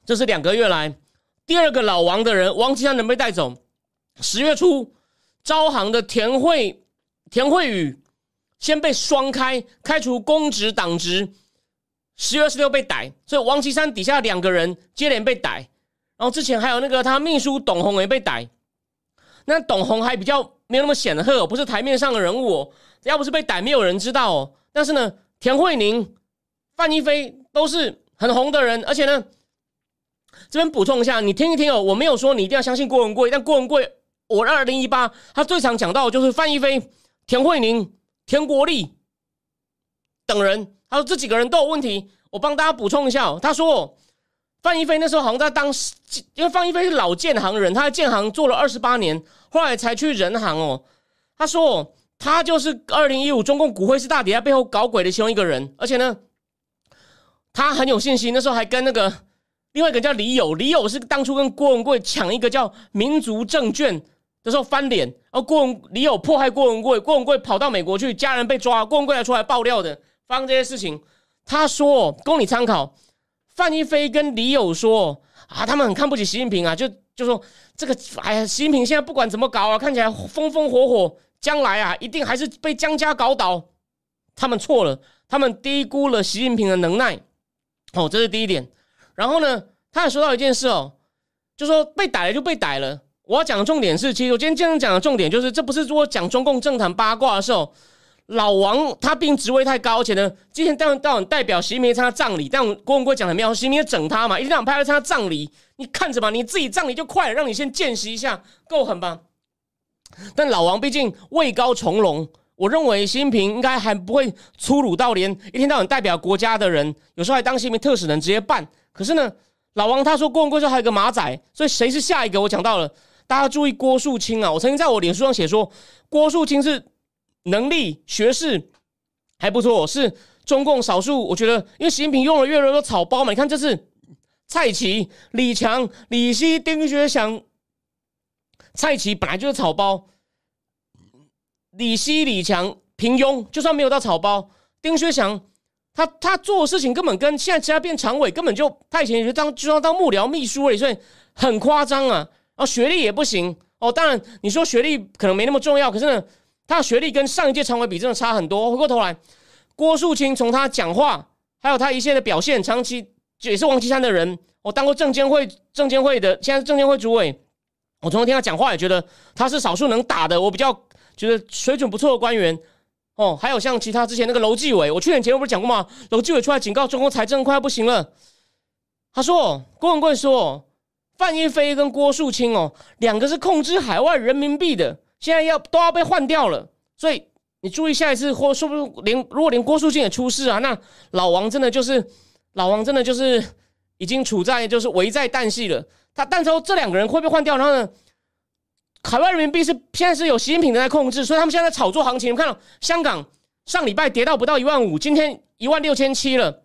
Speaker 1: 这是两个月来第二个老王的人，王岐山能被带走。十月初，招行的田慧。田慧宇先被双开，开除公职党职，十月二十六被逮，所以王岐山底下两个人接连被逮，然后之前还有那个他秘书董宏也被逮，那董宏还比较没有那么显赫，不是台面上的人物，要不是被逮，没有人知道哦。但是呢，田慧宁、范一飞都是很红的人，而且呢，这边补充一下，你听一听哦，我没有说你一定要相信郭文贵，但郭文贵，我二零一八他最常讲到的就是范一飞。田慧宁、田国立等人，他说这几个人都有问题。我帮大家补充一下哦，他说范一飞那时候好像在当，因为范一飞是老建行人，他在建行做了二十八年，后来才去人行哦。他说他就是二零一五中共股会是大底下背后搞鬼的其中一个人，而且呢，他很有信心。那时候还跟那个另外一个叫李友，李友是当初跟郭文贵抢一个叫民族证券。这时候翻脸，然后郭文李友迫害郭文贵，郭文贵跑到美国去，家人被抓，郭文贵才出来爆料的，发生这些事情。他说，供你参考，范一飞跟李友说啊，他们很看不起习近平啊，就就说这个，哎呀，习近平现在不管怎么搞啊，看起来风风火火，将来啊，一定还是被江家搞倒。他们错了，他们低估了习近平的能耐。哦，这是第一点。然后呢，他还说到一件事哦，就说被逮了就被逮了。我要讲的重点是，其实我今天今天讲的重点就是，这不是说讲中共政坛八卦的时候，老王他并职位太高，而且呢，今天当当代表习近平参加葬礼，但郭文贵讲的妙，习近平整他嘛，一天到晚派他参加葬礼，你看着吧，你自己葬礼就快了，让你先见识一下，够狠吧？但老王毕竟位高从容，我认为习近平应该还不会粗鲁到连一天到晚代表国家的人，有时候还当习近平特使能直接办。可是呢，老王他说郭文贵说还有个马仔，所以谁是下一个？我讲到了。大家注意郭树清啊！我曾经在我脸书上写说，郭树清是能力、学识还不错，是中共少数。我觉得，因为习近平用了越来越多草包嘛，你看这是蔡奇、李强、李希、丁学祥。蔡奇本来就是草包，李希、李强平庸，就算没有到草包，丁学祥他他做的事情根本跟现在其他变常委根本就他以前也就当就要当幕僚秘书而已，所以很夸张啊。哦，学历也不行哦。当然，你说学历可能没那么重要，可是呢，他的学历跟上一届常委比真的差很多。回过头来，郭树清从他讲话，还有他一切的表现，长期也是王岐山的人。我当过证监会，证监会的现在是证监会主委。我从听他讲话也觉得他是少数能打的，我比较觉得水准不错的官员。哦，还有像其他之前那个楼继伟，我去年节目不是讲过吗？楼继伟出来警告中国财政快要不行了。他说，郭文贵说。范一飞跟郭树清哦，两个是控制海外人民币的，现在要都要被换掉了。所以你注意下一次，或说不定连如果连郭树清也出事啊，那老王真的就是老王真的就是已经处在就是危在旦夕了。他但是这两个人会被换掉，然后呢，海外人民币是现在是有习近平在控制，所以他们现在在炒作行情。你看到香港上礼拜跌到不到一万五，今天一万六千七了。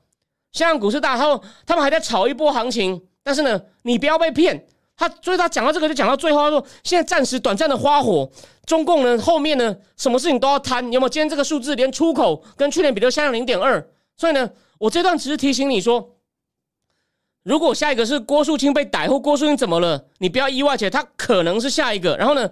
Speaker 1: 香港股市大，然后他们还在炒一波行情。但是呢，你不要被骗。他所以他讲到这个，就讲到最后，他说现在暂时短暂的花火，中共呢后面呢什么事情都要贪。有没有？今天这个数字连出口跟去年比都下降零点二。所以呢，我这段只是提醒你说，如果下一个是郭树清被逮或郭树清怎么了，你不要意外，且他可能是下一个。然后呢，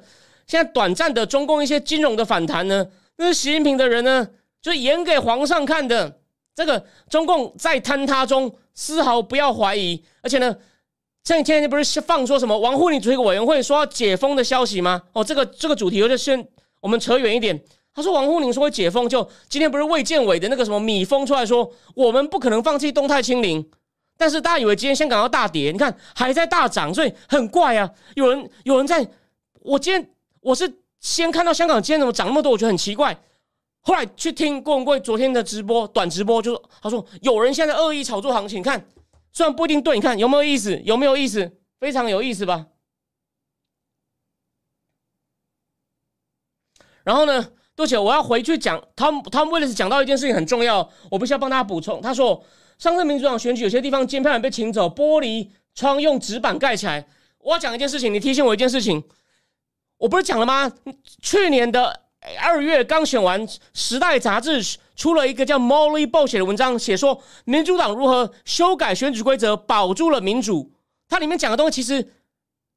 Speaker 1: 现在短暂的中共一些金融的反弹呢，那是习近平的人呢，就演给皇上看的。这个中共在坍塌中。丝毫不要怀疑，而且呢，这几天不是放说什么王沪宁主席委员会说要解封的消息吗？哦，这个这个主题我就先我们扯远一点。他说王沪宁说会解封，就今天不是卫健委的那个什么米峰出来说，我们不可能放弃动态清零。但是大家以为今天香港要大跌，你看还在大涨，所以很怪啊。有人有人在，我今天我是先看到香港今天怎么涨那么多，我觉得很奇怪。后来去听郭文贵昨天的直播，短直播，就说他说有人现在恶意炒作行情，看虽然不一定对，你看有没有意思？有没有意思？非常有意思吧？然后呢，多姐，我要回去讲，他们他们为了是讲到一件事情很重要，我必须要帮大家补充。他说，上次民主党选举有些地方监票员被请走，玻璃窗用纸板盖起来。我要讲一件事情，你提醒我一件事情，我不是讲了吗？去年的。二月刚选完，《时代》杂志出了一个叫 Molly b o 写的文章，写说民主党如何修改选举规则，保住了民主。它里面讲的东西其实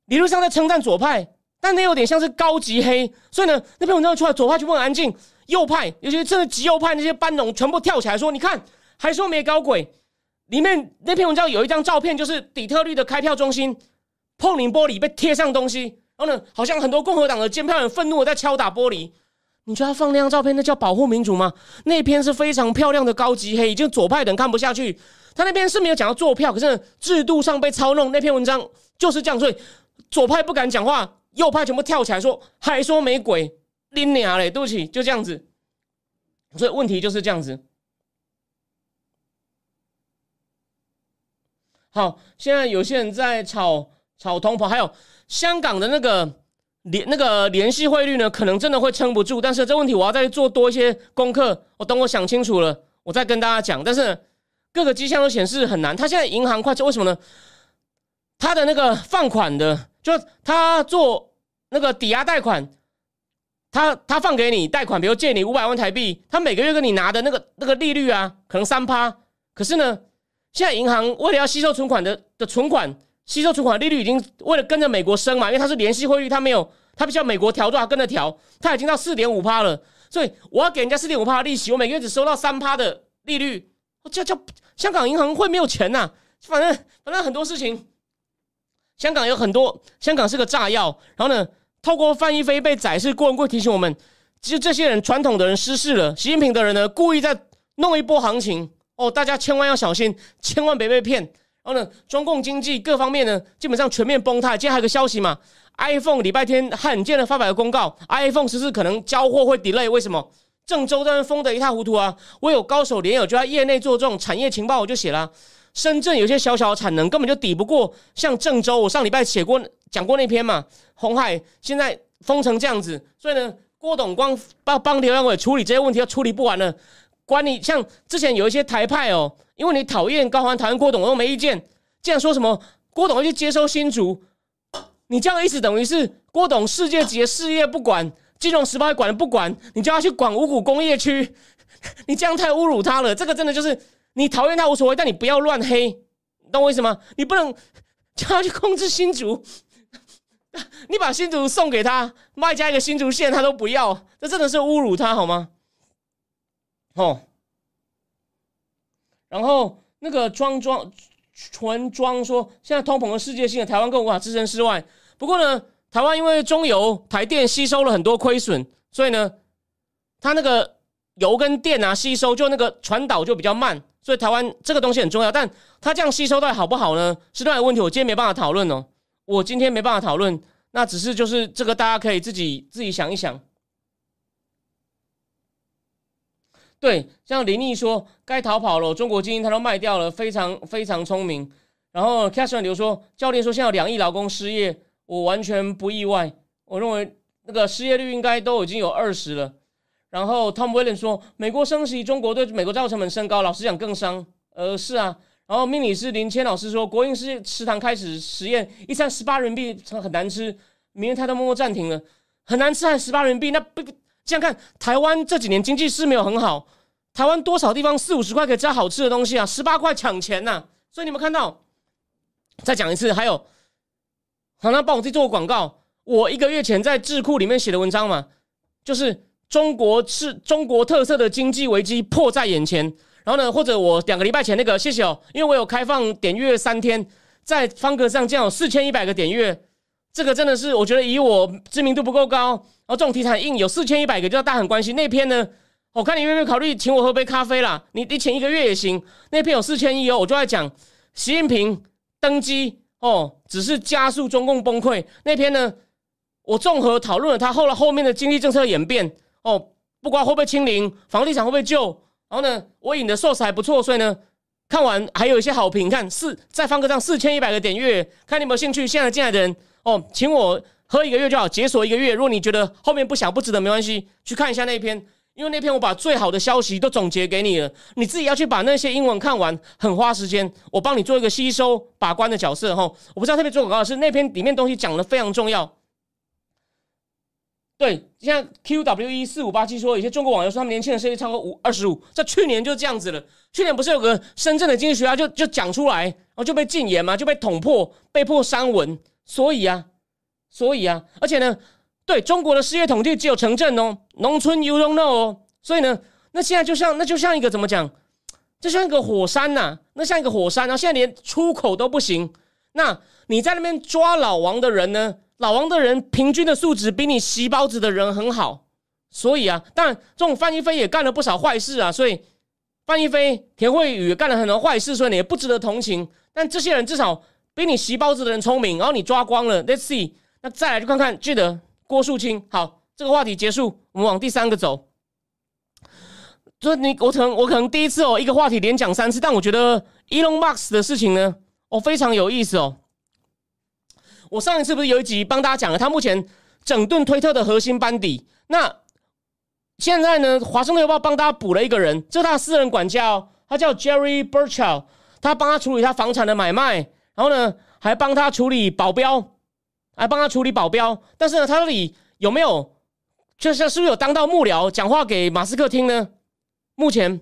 Speaker 1: 理论上在称赞左派，但那有点像是高级黑。所以呢，那篇文章出来，左派就很安静，右派，尤其是真的极右派那些班农全部跳起来说：“你看，还说没搞鬼。”里面那篇文章有一张照片，就是底特律的开票中心，碰零玻璃被贴上东西，然后呢，好像很多共和党的监票人愤怒的在敲打玻璃。你觉得他放那张照片，那叫保护民主吗？那篇是非常漂亮的高级黑，已经左派的人看不下去。他那边是没有讲到做票，可是制度上被操弄。那篇文章就是这样，所以左派不敢讲话，右派全部跳起来说，还说没鬼，拎娘嘞，对不起，就这样子。所以问题就是这样子。好，现在有些人在炒炒通膨，还有香港的那个。联那个联系汇率呢，可能真的会撑不住，但是这问题我要再做多一些功课。我等我想清楚了，我再跟大家讲。但是各个迹象都显示很难。他现在银行快为什么呢？他的那个放款的，就他做那个抵押贷款，他他放给你贷款，比如借你五百万台币，他每个月跟你拿的那个那个利率啊，可能三趴。可是呢，现在银行为了要吸收存款的的存款。吸收存款利率已经为了跟着美国升嘛，因为它是联系汇率，它没有，它必须要美国调，就要跟着调。它已经到四点五趴了，所以我要给人家四点五趴的利息，我每个月只收到三趴的利率，叫叫香港银行会没有钱呐？反正反正很多事情，香港有很多，香港是个炸药。然后呢，透过范一飞被宰，是郭文贵提醒我们，其实这些人传统的人失势了，习近平的人呢故意在弄一波行情哦，大家千万要小心，千万别被骗。然后呢，中共经济各方面呢，基本上全面崩塌。今天还有个消息嘛，iPhone 礼拜天罕见的发表了公告，iPhone 十四可能交货会 delay。为什么？郑州在那疯得一塌糊涂啊！我有高手联友就在业内做这种产业情报，我就写了，深圳有些小小的产能根本就抵不过像郑州。我上礼拜写过讲过那篇嘛，红海现在封成这样子，所以呢，郭董光帮帮刘阳伟处理这些问题，要处理不完了。管你像之前有一些台派哦。因为你讨厌高环，讨厌郭董，我都没意见。既然说什么郭董要去接收新竹，你这样的意思等于是郭董世界级的事业不管，金融时报管的不管，你就要去管五股工业区，你这样太侮辱他了。这个真的就是你讨厌他无所谓，但你不要乱黑，懂我意思吗？你不能 叫他去控制新竹，你把新竹送给他，外加一个新竹县，他都不要，这真的是侮辱他好吗？哦。然后那个庄庄纯庄说，现在通膨的世界性的台湾更无法置身事外。不过呢，台湾因为中油台电吸收了很多亏损，所以呢，它那个油跟电啊吸收就那个传导就比较慢，所以台湾这个东西很重要。但它这样吸收到底好不好呢？是另外问题，我今天没办法讨论哦。我今天没办法讨论，那只是就是这个大家可以自己自己想一想。对，像林毅说该逃跑了，中国精英他都卖掉了，非常非常聪明。然后 c a s h e r i n 刘说，教练说现在有两亿劳工失业，我完全不意外。我认为那个失业率应该都已经有二十了。然后 Tom w i l l i a m 说，美国升息，中国对美国造成本升高，老实讲更伤。呃，是啊。然后命理师林谦老师说，国营食食堂开始实验一餐十八人民币很难吃，明天他都默默暂停了，很难吃还十八人民币，那不。这样看，台湾这几年经济是没有很好。台湾多少地方四五十块可以吃好吃的东西啊？十八块抢钱呐！所以你们看到，再讲一次，还有，好，那帮我自己做个广告。我一个月前在智库里面写的文章嘛，就是中国是中国特色的经济危机迫在眼前。然后呢，或者我两个礼拜前那个，谢谢哦，因为我有开放点阅三天，在方格上这样有四千一百个点阅。这个真的是，我觉得以我知名度不够高，然后这种题材硬，有四千一百个，就要大家很关心。那篇呢，我看你愿不愿意考虑请我喝杯咖啡啦？你你请一个月也行。那篇有四千亿哦，我就在讲习近平登基哦，只是加速中共崩溃。那篇呢，我综合讨论了他后来后面的经济政策演变哦，不管会不会清零，房地产会不会救，然后呢，我引的 source 还不错，所以呢，看完还有一些好评。看四再放个这四千一百个点阅，看你有没有兴趣。现在进来的人哦，请我喝一个月就好，解锁一个月。如果你觉得后面不想不值得，没关系，去看一下那篇。因为那篇我把最好的消息都总结给你了，你自己要去把那些英文看完，很花时间。我帮你做一个吸收把关的角色哈。我不知道特别做广告的是那篇里面东西讲的非常重要。对，像 Q W 一四五八七说，有些中国网友说他们年轻人收益超过五二十五，在去年就这样子了。去年不是有个深圳的经济学家就就讲出来，然后就被禁言嘛，就被捅破，被迫删文。所以啊，所以啊，而且呢。对中国的失业统计只有城镇哦，农村 you don't know 哦，所以呢，那现在就像那就像一个怎么讲，就像一个火山呐，那像一个火山，然后现在连出口都不行。那你在那边抓老王的人呢？老王的人平均的素质比你洗包子的人很好，所以啊，当然这种范一飞也干了不少坏事啊，所以范一飞、田慧宇干了很多坏事，所以你也不值得同情。但这些人至少比你洗包子的人聪明，然后你抓光了，Let's see，那再来就看看，记得。郭树清，好，这个话题结束，我们往第三个走。就是你，我可能我可能第一次哦，一个话题连讲三次，但我觉得 Elon Musk 的事情呢，哦，非常有意思哦。我上一次不是有一集帮大家讲了，他目前整顿推特的核心班底。那现在呢，华盛顿邮报帮大家补了一个人，这是他私人管家哦，他叫 Jerry Burchell，他帮他处理他房产的买卖，然后呢，还帮他处理保镖。来帮他处理保镖，但是呢，他那里有没有，就是是不是有当到幕僚讲话给马斯克听呢？目前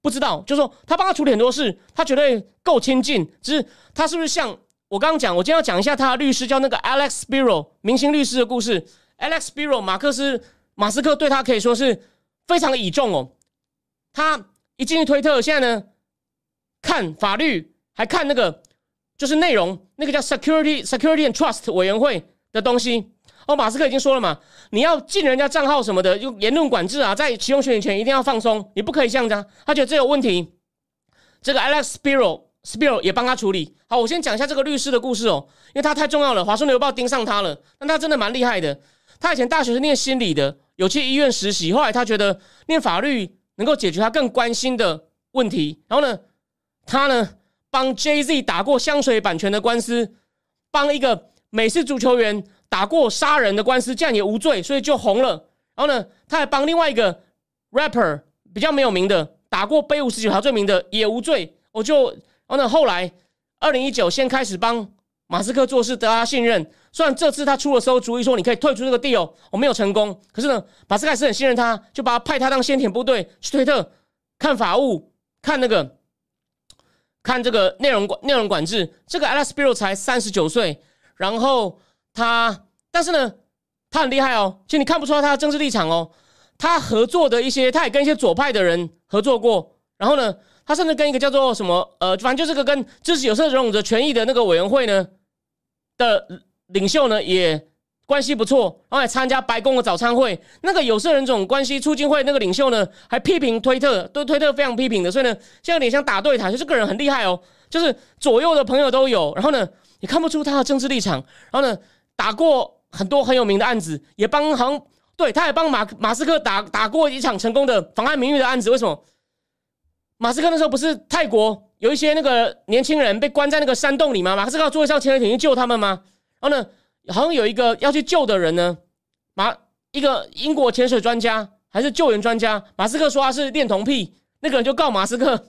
Speaker 1: 不知道，就是说他帮他处理很多事，他绝对够亲近。只是他是不是像我刚刚讲，我今天要讲一下他的律师叫那个 Alex Spiro 明星律师的故事。Alex Spiro 马克思马斯克对他可以说是非常的倚重哦。他一进去推特，现在呢看法律，还看那个。就是内容，那个叫 security security and trust 委员会的东西。哦，马斯克已经说了嘛，你要进人家账号什么的，用言论管制啊，在启用选举权一定要放松，你不可以这样子。他觉得这有问题。这个 Alex Spiro Spiro 也帮他处理。好，我先讲一下这个律师的故事哦，因为他太重要了，华盛顿邮报盯上他了。但他真的蛮厉害的。他以前大学是念心理的，有去医院实习，后来他觉得念法律能够解决他更关心的问题。然后呢，他呢？帮 Jay Z 打过香水版权的官司，帮一个美式足球员打过杀人的官司，这样也无罪，所以就红了。然后呢，他还帮另外一个 rapper 比较没有名的打过背五十九条罪名的，也无罪。我就然后呢，后来二零一九先开始帮马斯克做事，得他信任。虽然这次他出了时候主意说你可以退出这个 deal，我没有成功。可是呢，马斯克还是很信任他，就把他派他当先遣部队去推特看法务，看那个。看这个内容管内容管制，这个 Alex Spiro 才三十九岁，然后他，但是呢，他很厉害哦。其实你看不出来他的政治立场哦。他合作的一些，他也跟一些左派的人合作过。然后呢，他甚至跟一个叫做什么呃，反正就是个跟支持有色人种的权益的那个委员会呢的领袖呢也。关系不错，然后还参加白宫的早餐会。那个有色人种关系促进会那个领袖呢，还批评推特，对推特非常批评的。所以呢，现在有点像打对台，就这个人很厉害哦，就是左右的朋友都有。然后呢，你看不出他的政治立场。然后呢，打过很多很有名的案子，也帮好像对，他也帮马马斯克打打过一场成功的妨碍名誉的案子。为什么？马斯克那时候不是泰国有一些那个年轻人被关在那个山洞里吗？马斯克坐一艘潜水艇去救他们吗？然后呢？好像有一个要去救的人呢，马一个英国潜水专家还是救援专家，马斯克说他是恋童癖，那个人就告马斯克，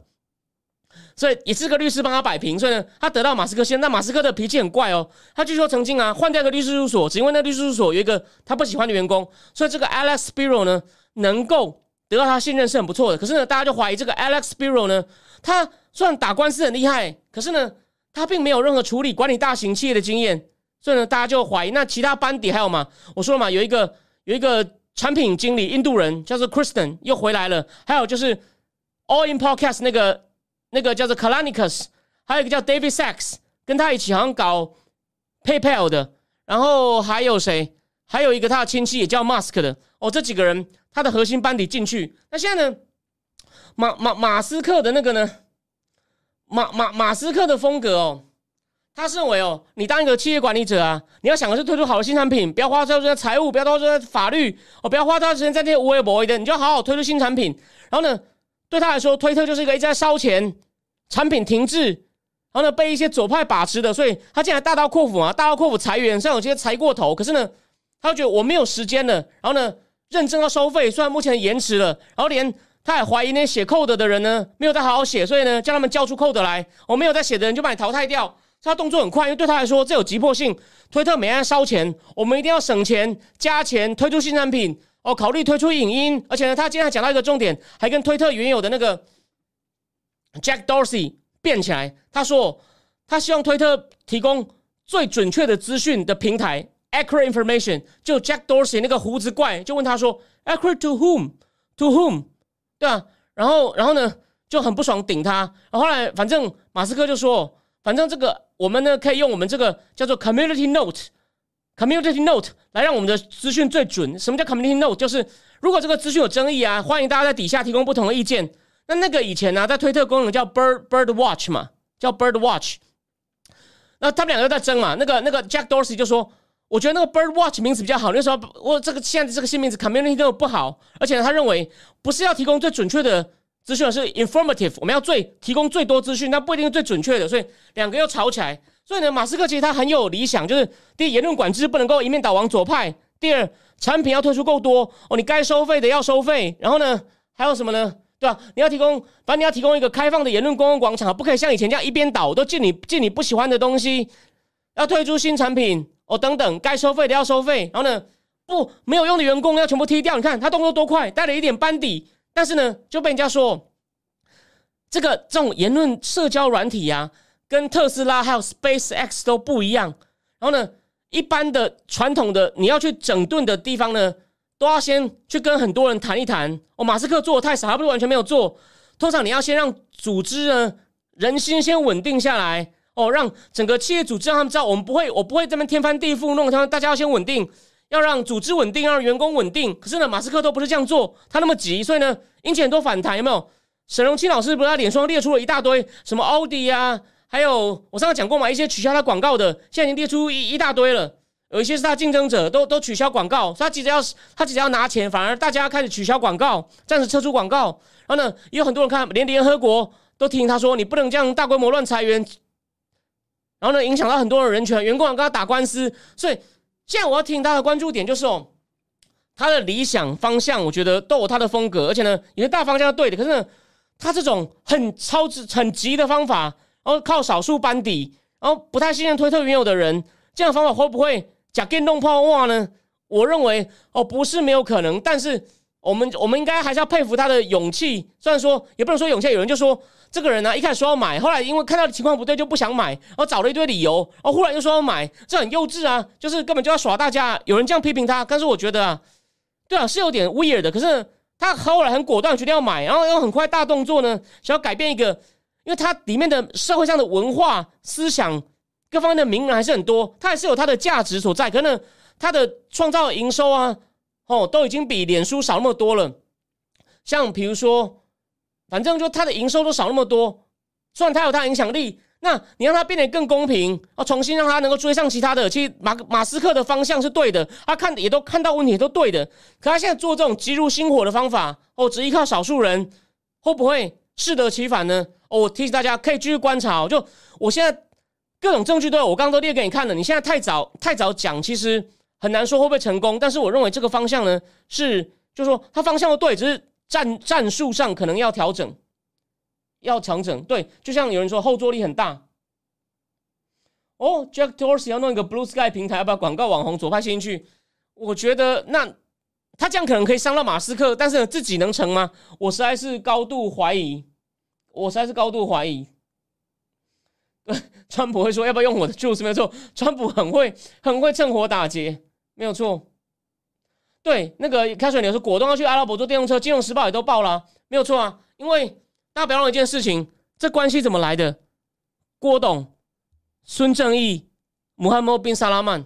Speaker 1: 所以也是个律师帮他摆平，所以呢，他得到马斯克信任。马斯克的脾气很怪哦，他据说曾经啊换掉一个律师事务所，只因为那律师事务所有一个他不喜欢的员工，所以这个 Alex Spiro 呢能够得到他信任是很不错的。可是呢，大家就怀疑这个 Alex Spiro 呢，他虽然打官司很厉害，可是呢，他并没有任何处理管理大型企业的经验。所以呢，大家就怀疑那其他班底还有吗？我说嘛，有一个有一个产品经理，印度人叫做 Kristen 又回来了。还有就是 All in Podcast 那个那个叫做 Kalanicus，还有一个叫 David Sachs，跟他一起好像搞 PayPal 的。然后还有谁？还有一个他的亲戚也叫 Mask 的。哦，这几个人他的核心班底进去。那现在呢，马马马斯克的那个呢，马马马斯克的风格哦。他是认为哦，你当一个企业管理者啊，你要想的是推出好的新产品，不要花太多时间财务，不要花太多法律，哦，不要花太多时间在这些无微不微的，你就好好推出新产品。然后呢，对他来说，推特就是一个一直在烧钱，产品停滞，然后呢被一些左派把持的，所以他竟然大刀阔斧啊，大刀阔斧裁员，虽然有些裁过头，可是呢，他觉得我没有时间了，然后呢，认真要收费，虽然目前延迟了，然后连他还怀疑那些写 code 的人呢，没有再好好写，所以呢，叫他们交出 code 来，我没有在写的人就把你淘汰掉。他动作很快，因为对他来说这有急迫性。推特每天烧钱，我们一定要省钱加钱推出新产品哦，考虑推出影音。而且呢，他今天还讲到一个重点，还跟推特原有的那个 Jack Dorsey 变起来。他说他希望推特提供最准确的资讯的平台，accurate information。就 Jack Dorsey 那个胡子怪就问他说，accurate to whom？to whom？对啊，然后然后呢就很不爽顶他。然后后来反正马斯克就说，反正这个。我们呢可以用我们这个叫做 community note，community note 来让我们的资讯最准。什么叫 community note？就是如果这个资讯有争议啊，欢迎大家在底下提供不同的意见。那那个以前呢，在推特功能叫 bird bird watch 嘛，叫 bird watch。那他们两个在争嘛，那个那个 Jack Dorsey 就说，我觉得那个 bird watch 名字比较好。那时候我这个现在这个新名字 community note 不好，而且，他认为不是要提供最准确的。资讯是 informative，我们要最提供最多资讯，但不一定是最准确的，所以两个又吵起来。所以呢，马斯克其实他很有理想，就是第一，言论管制不能够一面倒往左派；第二，产品要推出够多哦，你该收费的要收费。然后呢，还有什么呢？对吧？你要提供，反正你要提供一个开放的言论公共广场，不可以像以前这样一边倒都进你进你不喜欢的东西。要推出新产品哦，等等，该收费的要收费。然后呢，不没有用的员工要全部踢掉。你看他动作多快，带了一点班底。但是呢，就被人家说，这个这种言论社交软体呀，跟特斯拉还有 Space X 都不一样。然后呢，一般的传统的你要去整顿的地方呢，都要先去跟很多人谈一谈。哦，马斯克做的太少，还不是完全没有做。通常你要先让组织呢人心先稳定下来，哦，让整个企业组织让他们知道，我们不会，我不会这么天翻地覆弄他们，大家要先稳定。要让组织稳定，要让员工稳定。可是呢，马斯克都不是这样做，他那么急，所以呢，引起很多反弹。有没有？沈荣清老师不是他脸上列出了一大堆什么奥迪呀，还有我上次讲过嘛，一些取消他广告的，现在已经列出一一大堆了。有一些是他竞争者，都都取消广告，他急着要他急着要拿钱，反而大家开始取消广告，暂时撤出广告。然后呢，也有很多人看，连联合国都提醒他说，你不能这样大规模乱裁员。然后呢，影响到很多的人权，员工想跟他打官司，所以。现在我要听他的关注点就是哦，他的理想方向，我觉得都有他的风格，而且呢，有些大方向是对的。可是呢，他这种很超值、很急的方法，然后靠少数班底，然后不太信任推特原有的人，这样的方法会不会假电动炮哇呢？我认为哦，不是没有可能，但是。我们我们应该还是要佩服他的勇气，虽然说也不能说勇气。有人就说这个人呢，一开始说要买，后来因为看到情况不对就不想买，然后找了一堆理由，然后忽然又说要买，这很幼稚啊！就是根本就要耍大家。有人这样批评他，但是我觉得啊，对啊，是有点 weird 的。可是他后来很果断，决定要买，然后又很快大动作呢，想要改变一个，因为他里面的社会上的文化思想各方面的名人还是很多，他还是有他的价值所在。可能他的创造营收啊。哦，都已经比脸书少那么多了。像比如说，反正就它的营收都少那么多，虽然它有它影响力，那你让它变得更公平，哦，重新让它能够追上其他的。其实马马斯克的方向是对的，他看也都看到问题都对的。可他现在做这种急如星火的方法，哦，只依靠少数人，会不会适得其反呢？哦，我提醒大家可以继续观察。就我现在各种证据都有，我刚刚都列给你看了。你现在太早太早讲，其实。很难说会不会成功，但是我认为这个方向呢是，就是说它方向都对，只是战战术上可能要调整，要调整。对，就像有人说后坐力很大。哦，Jack Dorsey 要弄一个 Blue Sky 平台，要把广告网红左派吸进去，我觉得那他这样可能可以伤到马斯克，但是呢自己能成吗？我实在是高度怀疑，我实在是高度怀疑。对，川普会说要不要用我的 juice？没有错，川普很会很会趁火打劫。没有错，对那个开水牛是果断要去阿拉伯做电动车，《金融时报》也都报了，没有错啊。因为大家不要忘一件事情，这关系怎么来的？郭董、孙正义、穆罕默宾·萨拉曼，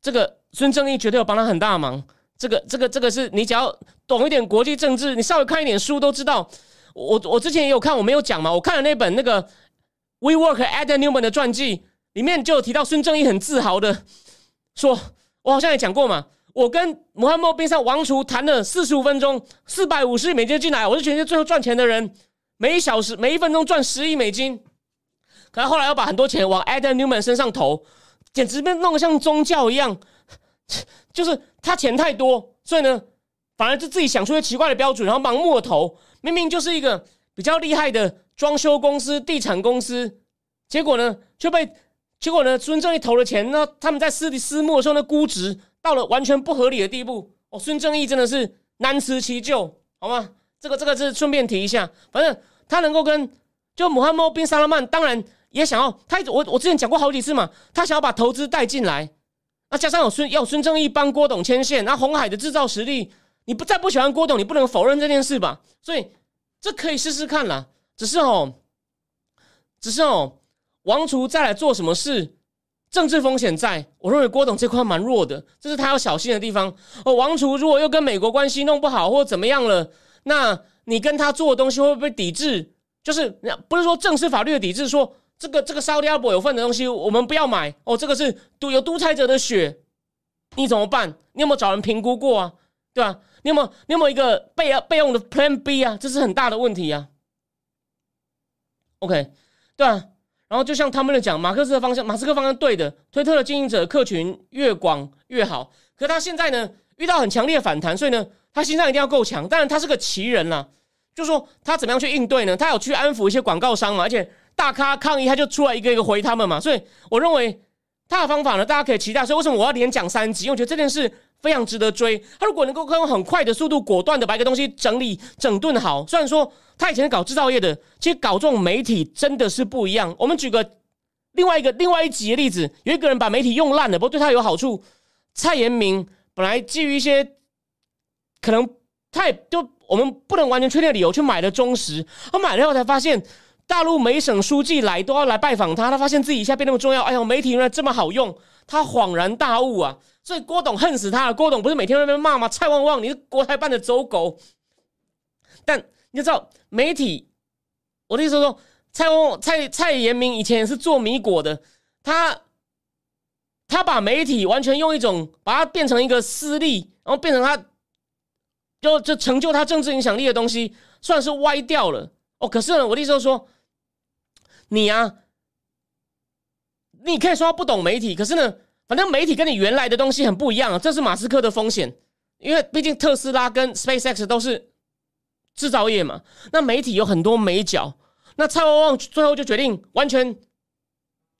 Speaker 1: 这个孙正义绝对有帮他很大忙。这个、这个、这个是你只要懂一点国际政治，你稍微看一点书都知道。我我之前也有看，我没有讲嘛。我看了那本那个 WeWork Adam Newman 的传记。里面就有提到孙正义很自豪的说：“我好像也讲过嘛，我跟穆罕默宾上王储谈了四十五分钟，四百五十亿美金进来，我是全世界最后赚钱的人，每一小时每一分钟赚十亿美金。可是后来又把很多钱往 Adam Newman 身上投，简直被弄得像宗教一样，就是他钱太多，所以呢，反而就自己想出一些奇怪的标准，然后盲目的投，明明就是一个比较厉害的装修公司、地产公司，结果呢就被。”结果呢？孙正义投了钱，那他们在私底私募的时候，那估值到了完全不合理的地步。哦，孙正义真的是难辞其咎，好吗？这个这个是顺便提一下。反正他能够跟就穆罕默宾沙拉曼，当然也想要他。我我之前讲过好几次嘛，他想要把投资带进来。那加上有孙要孙正义帮郭董牵线，那红海的制造实力，你不再不喜欢郭董，你不能否认这件事吧？所以这可以试试看啦。只是哦，只是哦。王储再来做什么事？政治风险在，我认为郭董这块蛮弱的，这是他要小心的地方。哦，王储如果又跟美国关系弄不好，或怎么样了，那你跟他做的东西会不会被抵制？就是不是说正式法律的抵制，说这个这个沙特阿伯有份的东西我们不要买哦，这个是独有独裁者的血，你怎么办？你有没有找人评估过啊？对吧？你有没有你有没有一个备备用的 Plan B 啊？这是很大的问题啊。OK，对啊。然后就像他们的讲，马克思的方向，马斯克方向对的，推特的经营者客群越广越好。可他现在呢，遇到很强烈的反弹，所以呢，他心脏一定要够强。当然，他是个奇人啦，就说他怎么样去应对呢？他有去安抚一些广告商嘛，而且大咖抗议，他就出来一个一个回他们嘛。所以我认为他的方法呢，大家可以期待。所以为什么我要连讲三集？因为我觉得这件事。非常值得追。他如果能够用很快的速度、果断的把一个东西整理、整顿好，虽然说他以前搞制造业的，其实搞这种媒体真的是不一样。我们举个另外一个另外一集的例子，有一个人把媒体用烂了，不过对他有好处。蔡延明本来基于一些可能太就我们不能完全确定的理由去买了中实，他买了以后才发现大陆每省书记来都要来拜访他，他发现自己一下变那么重要。哎呦，媒体原来这么好用，他恍然大悟啊！所以郭董恨死他了。郭董不是每天在那边骂吗？蔡旺旺，你是国台办的走狗。但你知道媒体，我的意思是说，蔡旺蔡蔡延明以前是做米果的，他他把媒体完全用一种把它变成一个私利，然后变成他就就成就他政治影响力的东西，算是歪掉了。哦，可是呢，我的意思是说，你啊，你可以说他不懂媒体，可是呢。反正媒体跟你原来的东西很不一样啊，这是马斯克的风险，因为毕竟特斯拉跟 SpaceX 都是制造业嘛。那媒体有很多美角，那蔡旺旺最后就决定完全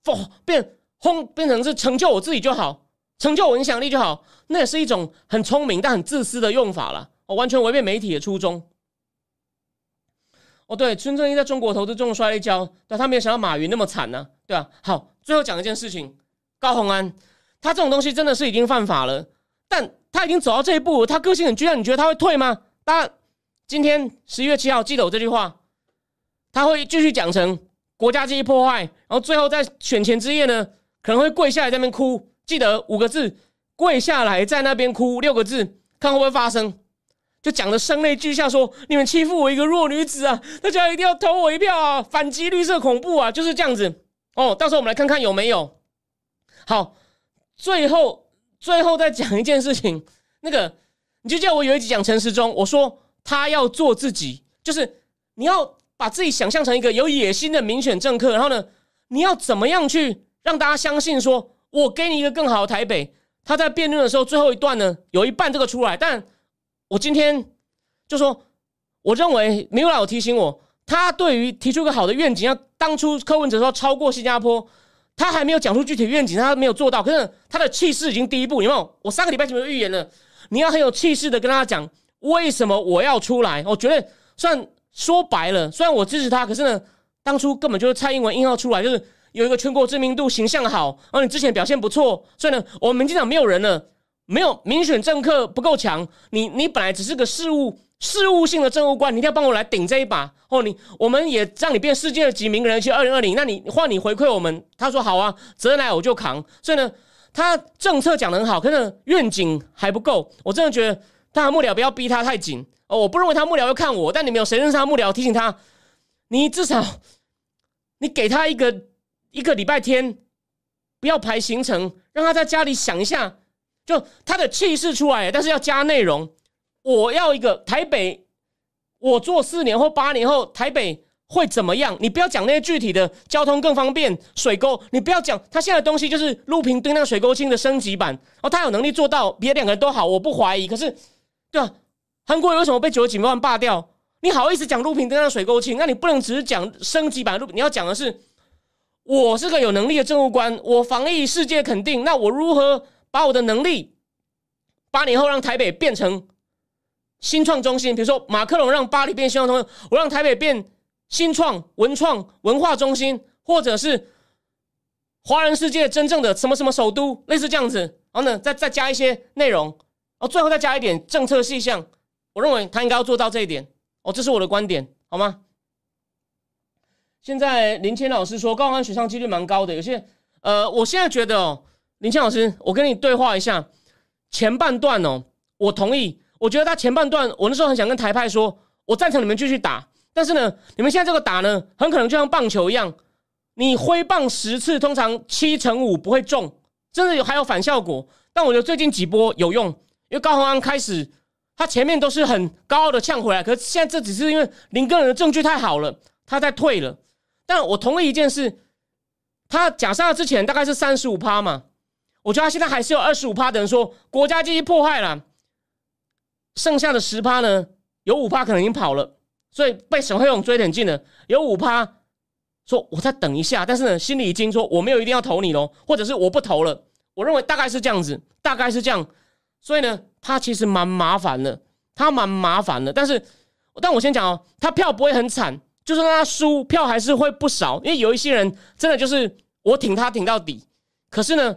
Speaker 1: 不变轰，变成是成就我自己就好，成就我影响力就好，那也是一种很聪明但很自私的用法了，我完全违背媒体的初衷。哦，对，孙正义在中国投资中摔了一跤，但他没有想到马云那么惨呢，对吧？好，最后讲一件事情，高鸿安。他这种东西真的是已经犯法了，但他已经走到这一步，他个性很倔强，你觉得他会退吗？他今天十一月七号记得我这句话，他会继续讲成国家机器破坏，然后最后在选前之夜呢，可能会跪下来在那边哭，记得五个字，跪下来在那边哭六个字，看会不会发生，就讲的声泪俱下，说你们欺负我一个弱女子啊，大家一定要投我一票啊，反击绿色恐怖啊，就是这样子哦。到时候我们来看看有没有好。最后，最后再讲一件事情。那个，你就叫我有一集讲陈时中，我说他要做自己，就是你要把自己想象成一个有野心的民选政客，然后呢，你要怎么样去让大家相信说，我给你一个更好的台北。他在辩论的时候，最后一段呢，有一半这个出来，但我今天就说，我认为没有老提醒我，他对于提出一个好的愿景，要当初柯文哲说超过新加坡。他还没有讲出具体愿景，他没有做到。可是他的气势已经第一步，有没有？我上个礼拜前面预言了，你要很有气势的跟大家讲，为什么我要出来？我觉得，虽然说白了，虽然我支持他，可是呢，当初根本就是蔡英文硬要出来，就是有一个全国知名度、形象好，然后你之前表现不错，所以呢，我们民进党没有人了，没有民选政客不够强，你你本来只是个事务。事务性的政务官，你一定要帮我来顶这一把哦！你我们也让你变世界的几名人去二零二零，那你换你回馈我们，他说好啊，责任来我就扛。所以呢，他政策讲的很好，可是愿景还不够。我真的觉得他的幕僚不要逼他太紧哦！我不认为他幕僚要看我，但你们有谁认识他幕僚？提醒他，你至少你给他一个一个礼拜天，不要排行程，让他在家里想一下，就他的气势出来，但是要加内容。我要一个台北，我做四年或八年后台北会怎么样？你不要讲那些具体的交通更方便，水沟，你不要讲他现在的东西就是路平对那个水沟清的升级版，哦，他有能力做到，别两个人都好，我不怀疑。可是，对啊，韩国为什么被九十几万罢掉？你好意思讲路平灯那水沟清？那你不能只是讲升级版路，你要讲的是。我是个有能力的政务官，我防疫世界肯定。那我如何把我的能力八年后让台北变成新创中心？比如说马克龙让巴黎变新创中心，我让台北变新创文创文化中心，或者是华人世界真正的什么什么首都，类似这样子。然后呢，再再加一些内容，哦，最后再加一点政策细项。我认为他应该要做到这一点。哦，这是我的观点，好吗？现在林谦老师说高安选上几率蛮高的，有些呃，我现在觉得哦，林谦老师，我跟你对话一下，前半段哦，我同意，我觉得他前半段，我那时候很想跟台派说，我赞成你们继续打，但是呢，你们现在这个打呢，很可能就像棒球一样，你挥棒十次，通常七成五不会中，真的有还有反效果。但我觉得最近几波有用，因为高宏安开始，他前面都是很高傲的呛回来，可是现在这只是因为林个人的证据太好了，他在退了。但我同意一件事，他假设之前大概是三十五趴嘛，我觉得他现在还是有二十五趴的人说国家机器迫害了，剩下的十趴呢，有五趴可能已经跑了，所以被沈惠勇追得很近了。有五趴说我再等一下，但是呢，心里已经说我没有一定要投你喽，或者是我不投了。我认为大概是这样子，大概是这样，所以呢，他其实蛮麻烦的，他蛮麻烦的。但是，但我先讲哦，他票不会很惨。就算他输票还是会不少，因为有一些人真的就是我挺他挺到底。可是呢，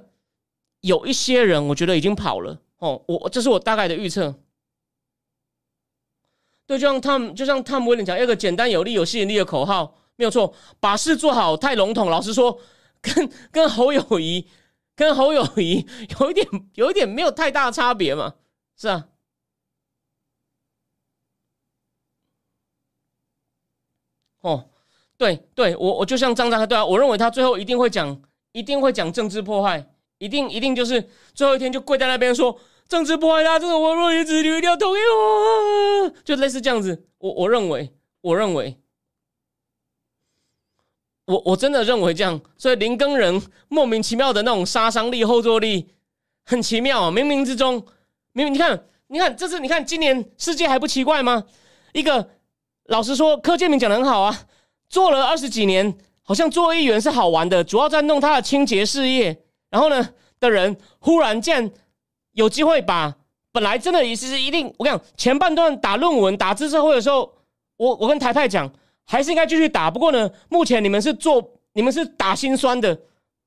Speaker 1: 有一些人我觉得已经跑了哦。我这是我大概的预测。对，就像他们，就像汤姆威廉讲，一个简单有力、有吸引力的口号，没有错。把事做好太笼统，老实说，跟 跟侯友谊、跟侯友谊 有一点、有一点没有太大的差别嘛？是啊。哦，对对，我我就像张张对啊，我认为他最后一定会讲，一定会讲政治迫害，一定一定就是最后一天就跪在那边说政治迫害他，这个我若言子，你一定要同意我，就类似这样子。我我认为，我认为，我我真的认为这样。所以林更人莫名其妙的那种杀伤力、后坐力很奇妙啊！冥冥之中，明明你看，你看，这次你看今年世界还不奇怪吗？一个。老实说，柯建明讲的很好啊，做了二十几年，好像做议员是好玩的，主要在弄他的清洁事业。然后呢，的人忽然间有机会把本来真的也是一定，我跟你讲，前半段打论文、打知识会的时候，我我跟台派讲，还是应该继续打。不过呢，目前你们是做，你们是打心酸的，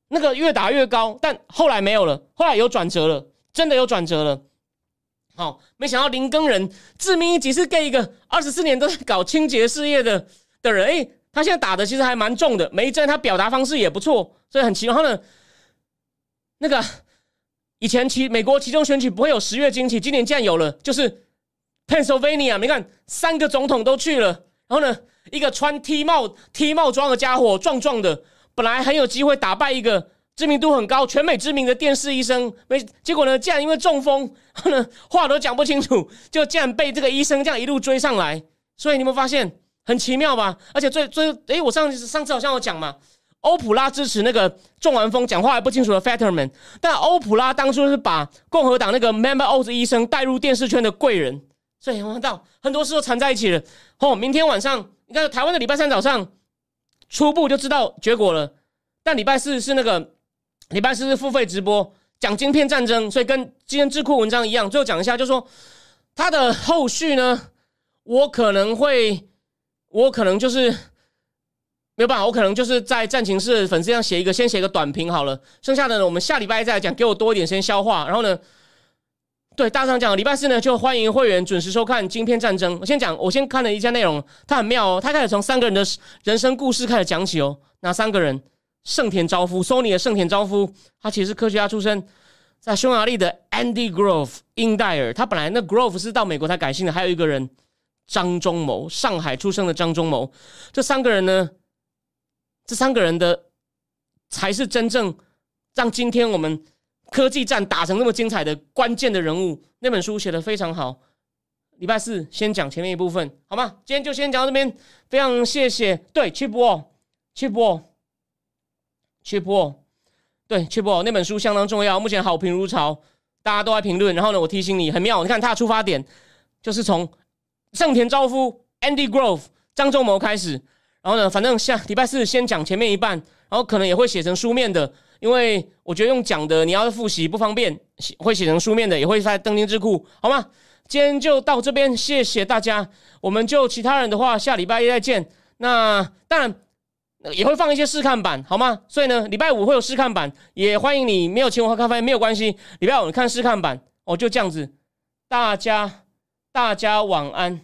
Speaker 1: 那个越打越高，但后来没有了，后来有转折了，真的有转折了。好，没想到林更人致命一击是给一个二十四年都在搞清洁事业的的人，哎，他现在打的其实还蛮重的，每一阵他表达方式也不错，所以很奇怪。然后呢，那个以前其美国其中选举不会有十月惊奇，今年竟然有了，就是 Pennsylvania，你看三个总统都去了，然后呢，一个穿 T 帽 T 帽装的家伙，壮壮的，本来很有机会打败一个。知名度很高、全美知名的电视医生，没结果呢？竟然因为中风，然后呢话都讲不清楚，就竟然被这个医生这样一路追上来。所以你们发现很奇妙吧？而且最最诶，我上上次好像有讲嘛，欧普拉支持那个中完风讲话还不清楚的 Fetterman，但欧普拉当初是把共和党那个 Member Oz 医生带入电视圈的贵人。所以我们到很多事都缠在一起了。哦，明天晚上你看台湾的礼拜三早上初步就知道结果了，但礼拜四是那个。礼拜四是付费直播，讲晶片战争，所以跟今天智库文章一样。最后讲一下，就说他的后续呢，我可能会，我可能就是没有办法，我可能就是在战情室粉丝上写一个，先写一个短评好了。剩下的呢，我们下礼拜再讲，给我多一点时间消化。然后呢，对大上讲，礼拜四呢就欢迎会员准时收看《晶片战争》。我先讲，我先看了一下内容，它很妙哦。它开始从三个人的人生故事开始讲起哦。哪三个人？盛田昭夫，Sony 的盛田昭夫，他其实是科学家出身，在匈牙利的 Andy Grove 英戴尔，他本来那 Grove 是到美国才改姓的。还有一个人张忠谋，上海出生的张忠谋，这三个人呢，这三个人的才是真正让今天我们科技战打成那么精彩的关键的人物，那本书写的非常好。礼拜四先讲前面一部分，好吗？今天就先讲到这边，非常谢谢。对，Chip Wall，Chip Wall，Chip Wall，对，Chip Wall 那本书相当重要，目前好评如潮，大家都在评论。然后呢，我提醒你，很妙，你看他的出发点就是从盛田昭夫、Andy Grove、张忠谋开始。然后呢，反正下礼拜四先讲前面一半，然后可能也会写成书面的，因为我觉得用讲的你要复习不方便，会写成书面的，也会在登听智库，好吗？今天就到这边，谢谢大家。我们就其他人的话，下礼拜一再见。那当然也会放一些试看版，好吗？所以呢，礼拜五会有试看版，也欢迎你没有请我喝咖啡没有关系。礼拜五看试看版，哦，就这样子。大家大家晚安。